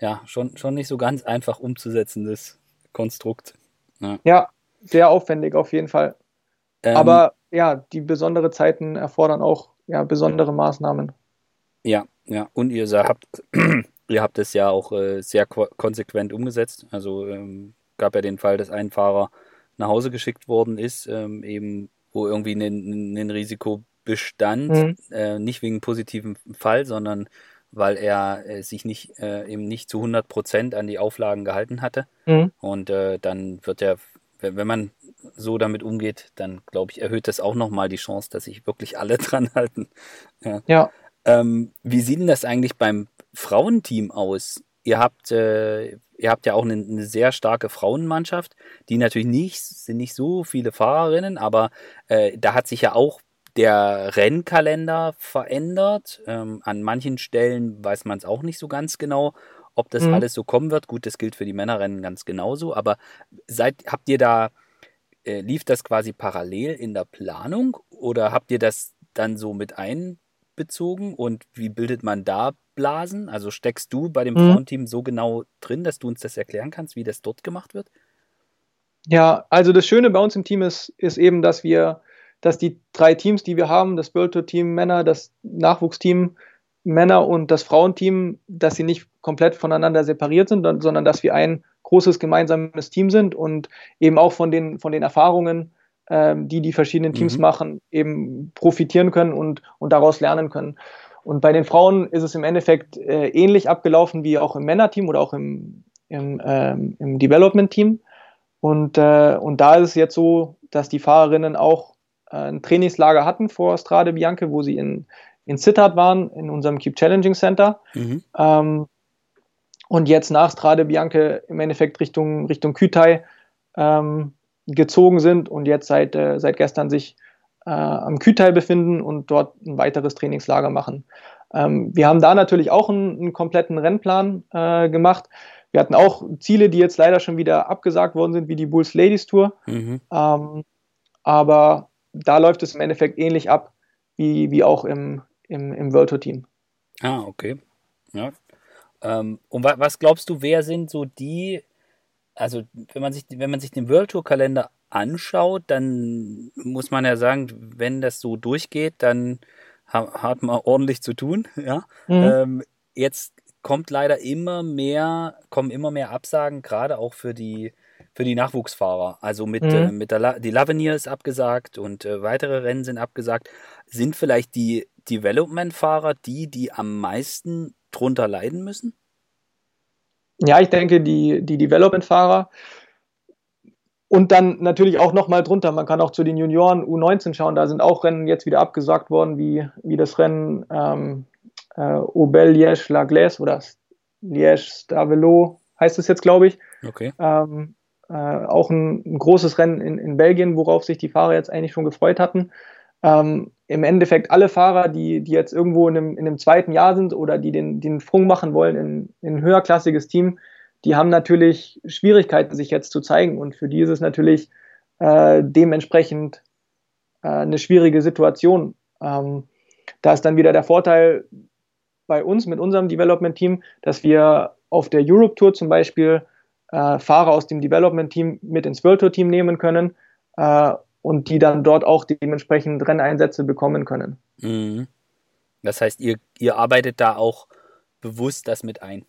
[SPEAKER 1] ja, schon, schon nicht so ganz einfach umzusetzendes Konstrukt.
[SPEAKER 2] Ja, ja sehr aufwendig auf jeden Fall. Ähm, Aber ja, die besondere Zeiten erfordern auch ja, besondere Maßnahmen.
[SPEAKER 1] Ja, ja. Und ihr habt, ihr habt es ja auch äh, sehr konsequent umgesetzt. Also ähm, gab ja den Fall, dass ein Fahrer nach Hause geschickt worden ist, ähm, eben wo irgendwie ein, ein Risiko bestand, mhm. äh, nicht wegen positiven Fall, sondern weil er äh, sich nicht äh, eben nicht zu 100 Prozent an die Auflagen gehalten hatte. Mhm. Und äh, dann wird er, wenn, wenn man so damit umgeht, dann glaube ich, erhöht das auch nochmal die Chance, dass sich wirklich alle dran halten. Ja. ja. Ähm, wie sieht denn das eigentlich beim Frauenteam aus? Ihr habt, äh, ihr habt ja auch eine, eine, sehr starke Frauenmannschaft, die natürlich nicht, sind nicht so viele Fahrerinnen, aber äh, da hat sich ja auch der Rennkalender verändert. Ähm, an manchen Stellen weiß man es auch nicht so ganz genau, ob das mhm. alles so kommen wird. Gut, das gilt für die Männerrennen ganz genauso, aber seid, habt ihr da, äh, lief das quasi parallel in der Planung oder habt ihr das dann so mit ein, bezogen und wie bildet man da Blasen? Also steckst du bei dem mhm. Frauenteam so genau drin, dass du uns das erklären kannst, wie das dort gemacht wird?
[SPEAKER 2] Ja, also das Schöne bei uns im Team ist, ist eben, dass wir, dass die drei Teams, die wir haben, das World Tour Team Männer, das Nachwuchsteam Männer und das Frauenteam, dass sie nicht komplett voneinander separiert sind, sondern dass wir ein großes gemeinsames Team sind und eben auch von den, von den Erfahrungen ähm, die die verschiedenen Teams mhm. machen, eben profitieren können und, und daraus lernen können. Und bei den Frauen ist es im Endeffekt äh, ähnlich abgelaufen wie auch im Männerteam oder auch im, im, ähm, im Development-Team. Und, äh, und da ist es jetzt so, dass die Fahrerinnen auch äh, ein Trainingslager hatten vor Strade Bianche, wo sie in, in Sittard waren, in unserem Keep Challenging Center. Mhm. Ähm, und jetzt nach Strade Bianche im Endeffekt Richtung, Richtung Kütai ähm, gezogen sind und jetzt seit, äh, seit gestern sich äh, am Kühteil befinden und dort ein weiteres Trainingslager machen. Ähm, wir haben da natürlich auch einen, einen kompletten Rennplan äh, gemacht. Wir hatten auch Ziele, die jetzt leider schon wieder abgesagt worden sind, wie die Bulls Ladies Tour. Mhm. Ähm, aber da läuft es im Endeffekt ähnlich ab wie, wie auch im, im, im World Tour Team.
[SPEAKER 1] Ah, okay. Ja. Ähm, und wa was glaubst du, wer sind so die also wenn man sich, wenn man sich den World Tour Kalender anschaut, dann muss man ja sagen, wenn das so durchgeht, dann hat man ordentlich zu tun. Ja. Mhm. Ähm, jetzt kommt leider immer mehr, kommen immer mehr Absagen, gerade auch für die für die Nachwuchsfahrer. Also mit, mhm. äh, mit der La die Lavenier ist abgesagt und äh, weitere Rennen sind abgesagt. Sind vielleicht die Development-Fahrer die, die am meisten drunter leiden müssen?
[SPEAKER 2] ja, ich denke, die, die Development-Fahrer und dann natürlich auch nochmal drunter. Man kann auch zu den Junioren U19 schauen. Da sind auch Rennen jetzt wieder abgesagt worden, wie, wie das Rennen ähm, äh, Aubel Liège La Glace oder Liège Stavelo heißt es jetzt, glaube ich.
[SPEAKER 1] Okay.
[SPEAKER 2] Ähm, äh, auch ein, ein, großes Rennen in, in Belgien, worauf sich die Fahrer jetzt eigentlich schon gefreut hatten. Ähm, Im Endeffekt alle Fahrer, die, die jetzt irgendwo in einem, in einem zweiten Jahr sind oder die den, den Sprung machen wollen in, in ein höherklassiges Team, die haben natürlich Schwierigkeiten, sich jetzt zu zeigen. Und für die ist es natürlich äh, dementsprechend äh, eine schwierige Situation. Ähm, da ist dann wieder der Vorteil bei uns mit unserem Development-Team, dass wir auf der Europe Tour zum Beispiel äh, Fahrer aus dem Development-Team mit ins World Tour-Team nehmen können äh, und die dann dort auch dementsprechend Renneinsätze bekommen können.
[SPEAKER 1] Mhm. Das heißt, ihr, ihr arbeitet da auch bewusst das mit ein.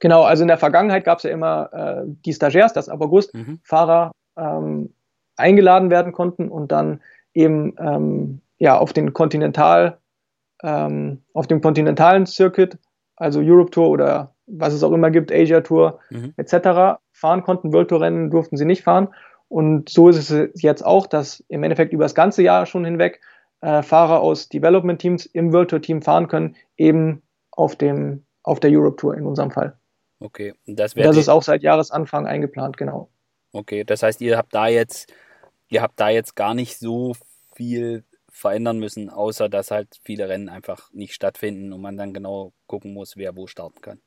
[SPEAKER 2] Genau, also in der Vergangenheit gab es ja immer äh, die Stagiaires, dass ab August mhm. Fahrer ähm, eingeladen werden konnten und dann eben ähm, ja auf den Kontinental, ähm, auf dem kontinentalen Circuit, also Europe Tour oder was es auch immer gibt, Asia Tour mhm. etc. fahren konnten. World Tour Rennen durften sie nicht fahren. Und so ist es jetzt auch, dass im Endeffekt über das ganze Jahr schon hinweg äh, Fahrer aus Development Teams im World Tour Team fahren können, eben auf dem auf der Europe Tour in unserem Fall.
[SPEAKER 1] Okay,
[SPEAKER 2] das, das ist auch seit Jahresanfang eingeplant, genau.
[SPEAKER 1] Okay, das heißt, ihr habt da jetzt, ihr habt da jetzt gar nicht so viel verändern müssen, außer dass halt viele Rennen einfach nicht stattfinden und man dann genau gucken muss, wer wo starten kann.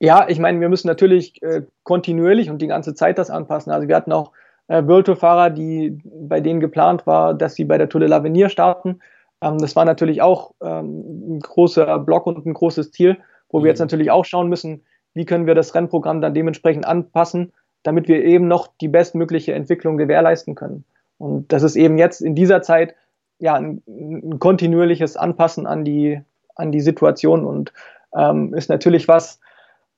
[SPEAKER 2] Ja, ich meine, wir müssen natürlich äh, kontinuierlich und die ganze Zeit das anpassen. Also wir hatten auch äh, World Tour Fahrer, die bei denen geplant war, dass sie bei der Tour de l'Avenir starten. Ähm, das war natürlich auch ähm, ein großer Block und ein großes Ziel, wo mhm. wir jetzt natürlich auch schauen müssen, wie können wir das Rennprogramm dann dementsprechend anpassen, damit wir eben noch die bestmögliche Entwicklung gewährleisten können. Und das ist eben jetzt in dieser Zeit ja ein, ein kontinuierliches Anpassen an die, an die Situation und ähm, ist natürlich was,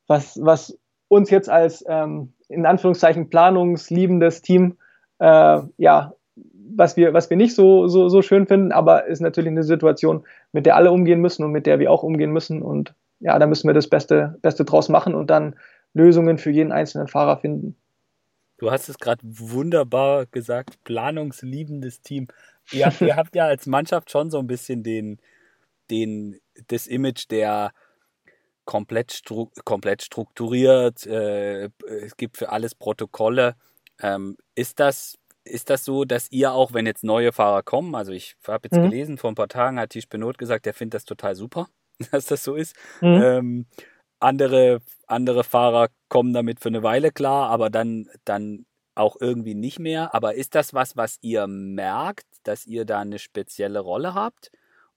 [SPEAKER 2] was, was uns jetzt als ähm, in Anführungszeichen planungsliebendes Team äh, ja was wir, was wir nicht so, so, so schön finden, aber ist natürlich eine Situation, mit der alle umgehen müssen und mit der wir auch umgehen müssen. Und ja, da müssen wir das Beste, Beste draus machen und dann Lösungen für jeden einzelnen Fahrer finden.
[SPEAKER 1] Du hast es gerade wunderbar gesagt, planungsliebendes Team. Ihr, ihr habt ja als Mannschaft schon so ein bisschen den, den, das Image der komplett, stru komplett strukturiert, äh, es gibt für alles Protokolle. Ähm, ist das ist das so, dass ihr auch, wenn jetzt neue Fahrer kommen, also ich habe jetzt mhm. gelesen, vor ein paar Tagen hat Tisch Benot gesagt, der findet das total super. dass das so ist. Mhm. Ähm, andere, andere Fahrer kommen damit für eine Weile klar, aber dann, dann auch irgendwie nicht mehr. Aber ist das was, was ihr merkt, dass ihr da eine spezielle Rolle habt?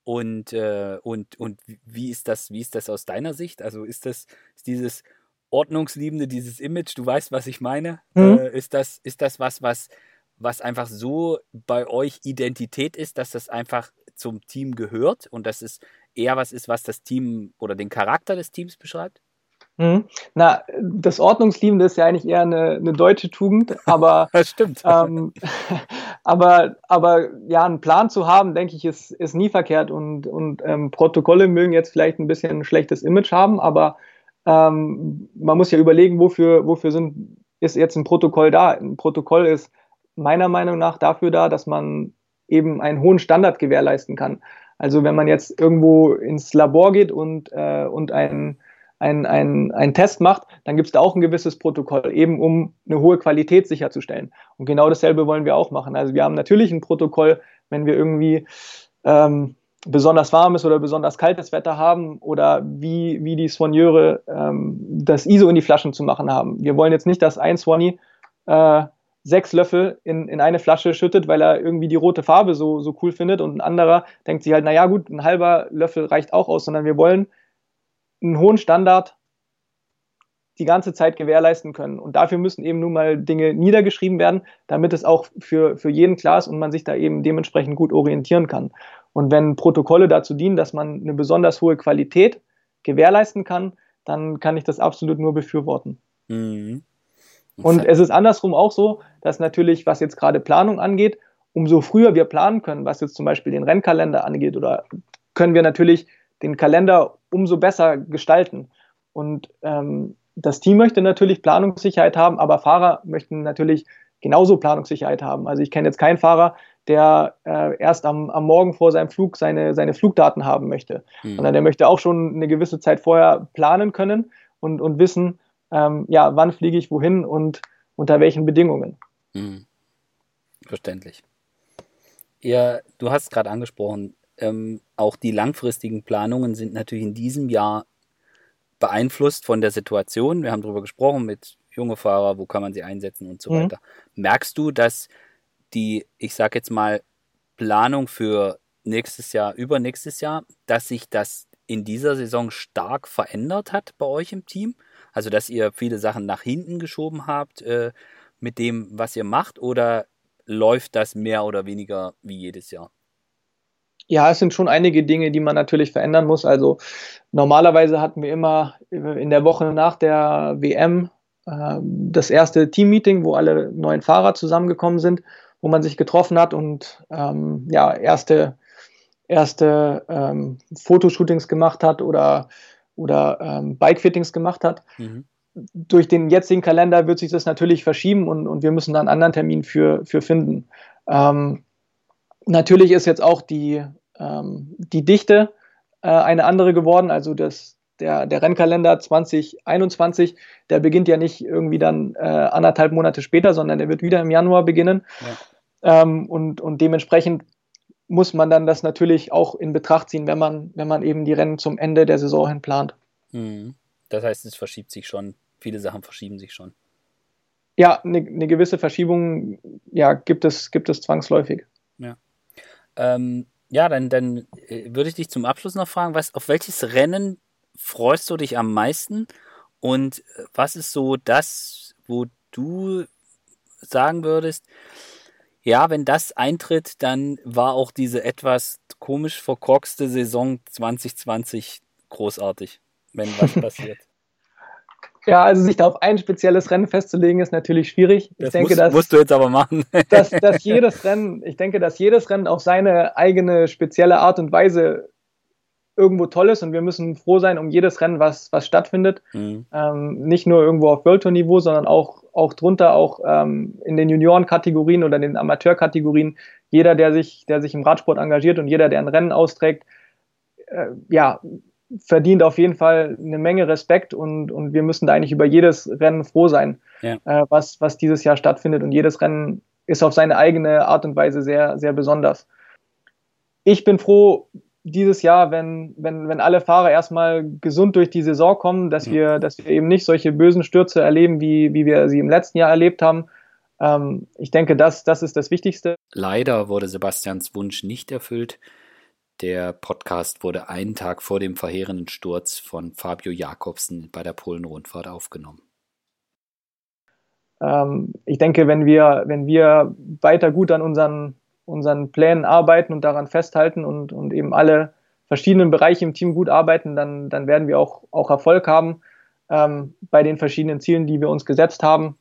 [SPEAKER 1] Und, äh, und, und wie ist das, wie ist das aus deiner Sicht? Also ist das, ist dieses Ordnungsliebende, dieses Image, du weißt, was ich meine? Mhm. Äh, ist das, ist das was, was, was einfach so bei euch Identität ist, dass das einfach zum Team gehört und dass es eher was ist, was das Team oder den Charakter des Teams beschreibt?
[SPEAKER 2] Mhm. Na, das Ordnungsliebende ist ja eigentlich eher eine, eine deutsche Tugend, aber
[SPEAKER 1] das stimmt.
[SPEAKER 2] Ähm, aber, aber ja, einen Plan zu haben, denke ich, ist, ist nie verkehrt und, und ähm, Protokolle mögen jetzt vielleicht ein bisschen ein schlechtes Image haben, aber ähm, man muss ja überlegen, wofür, wofür sind, ist jetzt ein Protokoll da. Ein Protokoll ist meiner Meinung nach dafür da, dass man eben einen hohen Standard gewährleisten kann. Also wenn man jetzt irgendwo ins Labor geht und, äh, und einen ein, ein, ein Test macht, dann gibt es da auch ein gewisses Protokoll, eben um eine hohe Qualität sicherzustellen. Und genau dasselbe wollen wir auch machen. Also wir haben natürlich ein Protokoll, wenn wir irgendwie ähm, besonders warmes oder besonders kaltes Wetter haben oder wie, wie die Soigneure ähm, das ISO in die Flaschen zu machen haben. Wir wollen jetzt nicht, dass ein Swanny äh, sechs Löffel in, in eine Flasche schüttet, weil er irgendwie die rote Farbe so, so cool findet und ein anderer denkt sich halt, naja gut, ein halber Löffel reicht auch aus, sondern wir wollen einen hohen Standard die ganze Zeit gewährleisten können. Und dafür müssen eben nun mal Dinge niedergeschrieben werden, damit es auch für, für jeden klar ist und man sich da eben dementsprechend gut orientieren kann. Und wenn Protokolle dazu dienen, dass man eine besonders hohe Qualität gewährleisten kann, dann kann ich das absolut nur befürworten. Mhm. Und es ist andersrum auch so, dass natürlich, was jetzt gerade Planung angeht, umso früher wir planen können, was jetzt zum Beispiel den Rennkalender angeht, oder können wir natürlich den Kalender umso besser gestalten. Und ähm, das Team möchte natürlich Planungssicherheit haben, aber Fahrer möchten natürlich genauso Planungssicherheit haben. Also ich kenne jetzt keinen Fahrer, der äh, erst am, am Morgen vor seinem Flug seine, seine Flugdaten haben möchte, mhm. sondern der möchte auch schon eine gewisse Zeit vorher planen können und, und wissen, ähm, ja, wann fliege ich wohin und unter welchen Bedingungen. Mhm.
[SPEAKER 1] Verständlich. Ja, du hast gerade angesprochen, ähm, auch die langfristigen Planungen sind natürlich in diesem Jahr beeinflusst von der Situation. Wir haben darüber gesprochen mit junge Fahrer, wo kann man sie einsetzen und so mhm. weiter. Merkst du, dass die, ich sage jetzt mal, Planung für nächstes Jahr, übernächstes Jahr, dass sich das in dieser Saison stark verändert hat bei euch im Team? Also, dass ihr viele Sachen nach hinten geschoben habt äh, mit dem, was ihr macht, oder läuft das mehr oder weniger wie jedes Jahr?
[SPEAKER 2] Ja, es sind schon einige Dinge, die man natürlich verändern muss. Also normalerweise hatten wir immer in der Woche nach der WM äh, das erste Teammeeting, wo alle neuen Fahrer zusammengekommen sind, wo man sich getroffen hat und ähm, ja, erste, erste ähm, Fotoshootings gemacht hat oder, oder ähm, Bikefittings gemacht hat. Mhm. Durch den jetzigen Kalender wird sich das natürlich verschieben und, und wir müssen da einen anderen Termin für, für finden. Ähm, natürlich ist jetzt auch die, ähm, die Dichte äh, eine andere geworden. Also das, der, der Rennkalender 2021, der beginnt ja nicht irgendwie dann äh, anderthalb Monate später, sondern der wird wieder im Januar beginnen. Ja. Ähm, und, und dementsprechend muss man dann das natürlich auch in Betracht ziehen, wenn man, wenn man eben die Rennen zum Ende der Saison hin plant.
[SPEAKER 1] Mhm. Das heißt, es verschiebt sich schon, viele Sachen verschieben sich schon.
[SPEAKER 2] Ja, eine, eine gewisse Verschiebung ja, gibt, es, gibt es zwangsläufig.
[SPEAKER 1] Ja. Ähm, ja, dann, dann äh, würde ich dich zum Abschluss noch fragen, was, auf welches Rennen freust du dich am meisten? Und äh, was ist so das, wo du sagen würdest, ja, wenn das eintritt, dann war auch diese etwas komisch verkorkste Saison 2020 großartig, wenn was passiert.
[SPEAKER 2] Ja, also sich da auf ein spezielles Rennen festzulegen, ist natürlich schwierig.
[SPEAKER 1] Ich das denke, musst, dass, musst du jetzt aber machen.
[SPEAKER 2] dass, dass jedes Rennen, ich denke, dass jedes Rennen auf seine eigene spezielle Art und Weise irgendwo toll ist und wir müssen froh sein um jedes Rennen, was, was stattfindet. Mhm. Ähm, nicht nur irgendwo auf World Tour Niveau, sondern auch, auch drunter, auch ähm, in den Junioren-Kategorien oder den Amateur-Kategorien. Jeder, der sich, der sich im Radsport engagiert und jeder, der ein Rennen austrägt, äh, ja, verdient auf jeden Fall eine Menge Respekt und, und wir müssen da eigentlich über jedes Rennen froh sein, ja. äh, was, was dieses Jahr stattfindet. Und jedes Rennen ist auf seine eigene Art und Weise sehr, sehr besonders. Ich bin froh dieses Jahr, wenn, wenn, wenn alle Fahrer erstmal gesund durch die Saison kommen, dass wir, dass wir eben nicht solche bösen Stürze erleben, wie, wie wir sie im letzten Jahr erlebt haben. Ähm, ich denke, das, das ist das Wichtigste.
[SPEAKER 1] Leider wurde Sebastians Wunsch nicht erfüllt. Der Podcast wurde einen Tag vor dem verheerenden Sturz von Fabio Jakobsen bei der Polen-Rundfahrt aufgenommen.
[SPEAKER 2] Ähm, ich denke, wenn wir, wenn wir weiter gut an unseren, unseren Plänen arbeiten und daran festhalten und, und eben alle verschiedenen Bereiche im Team gut arbeiten, dann, dann werden wir auch, auch Erfolg haben ähm, bei den verschiedenen Zielen, die wir uns gesetzt haben.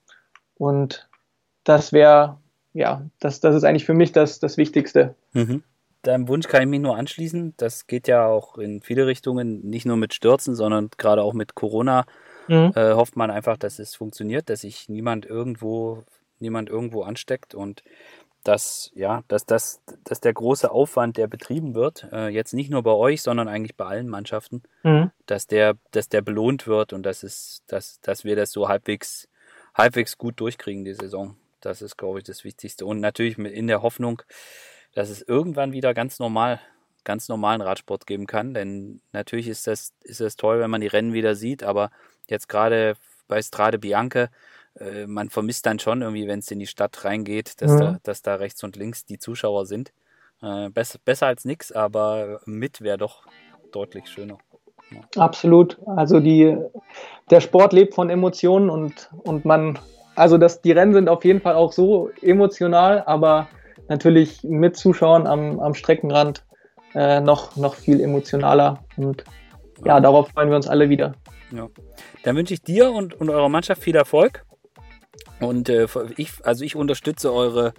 [SPEAKER 2] Und das wäre, ja, das, das ist eigentlich für mich das, das Wichtigste.
[SPEAKER 1] Mhm deinem Wunsch kann ich mich nur anschließen. Das geht ja auch in viele Richtungen, nicht nur mit Stürzen, sondern gerade auch mit Corona. Mhm. Äh, hofft man einfach, dass es funktioniert, dass sich niemand irgendwo, niemand irgendwo ansteckt und dass, ja, dass, dass, dass der große Aufwand, der betrieben wird, äh, jetzt nicht nur bei euch, sondern eigentlich bei allen Mannschaften, mhm. dass der, dass der belohnt wird und dass es, dass, dass wir das so halbwegs, halbwegs gut durchkriegen, die Saison. Das ist, glaube ich, das Wichtigste. Und natürlich in der Hoffnung, dass es irgendwann wieder ganz normal, ganz normalen Radsport geben kann. Denn natürlich ist das, ist das toll, wenn man die Rennen wieder sieht, aber jetzt gerade bei Strade Bianche, äh, man vermisst dann schon irgendwie, wenn es in die Stadt reingeht, dass, mhm. da, dass da rechts und links die Zuschauer sind. Äh, besser, besser als nichts, aber mit wäre doch deutlich schöner.
[SPEAKER 2] Ja. Absolut. Also die, der Sport lebt von Emotionen und, und man, also das, die Rennen sind auf jeden Fall auch so emotional, aber natürlich mit Zuschauern am, am Streckenrand äh, noch, noch viel emotionaler. Und ja, darauf freuen wir uns alle wieder.
[SPEAKER 1] Ja. Dann wünsche ich dir und, und eurer Mannschaft viel Erfolg. Und äh, ich, also ich unterstütze eure,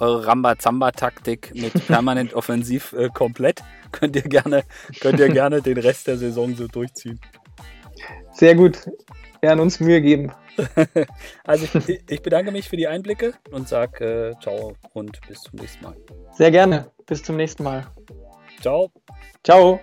[SPEAKER 1] eure Ramba-Zamba-Taktik mit permanent offensiv äh, komplett. Könnt ihr, gerne, könnt ihr gerne den Rest der Saison so durchziehen.
[SPEAKER 2] Sehr gut. werden uns Mühe geben.
[SPEAKER 1] also ich, ich, bedanke mich für die Einblicke und sage äh, ciao und bis zum nächsten Mal.
[SPEAKER 2] Sehr gerne. Bis zum nächsten Mal.
[SPEAKER 1] Ciao.
[SPEAKER 2] Ciao.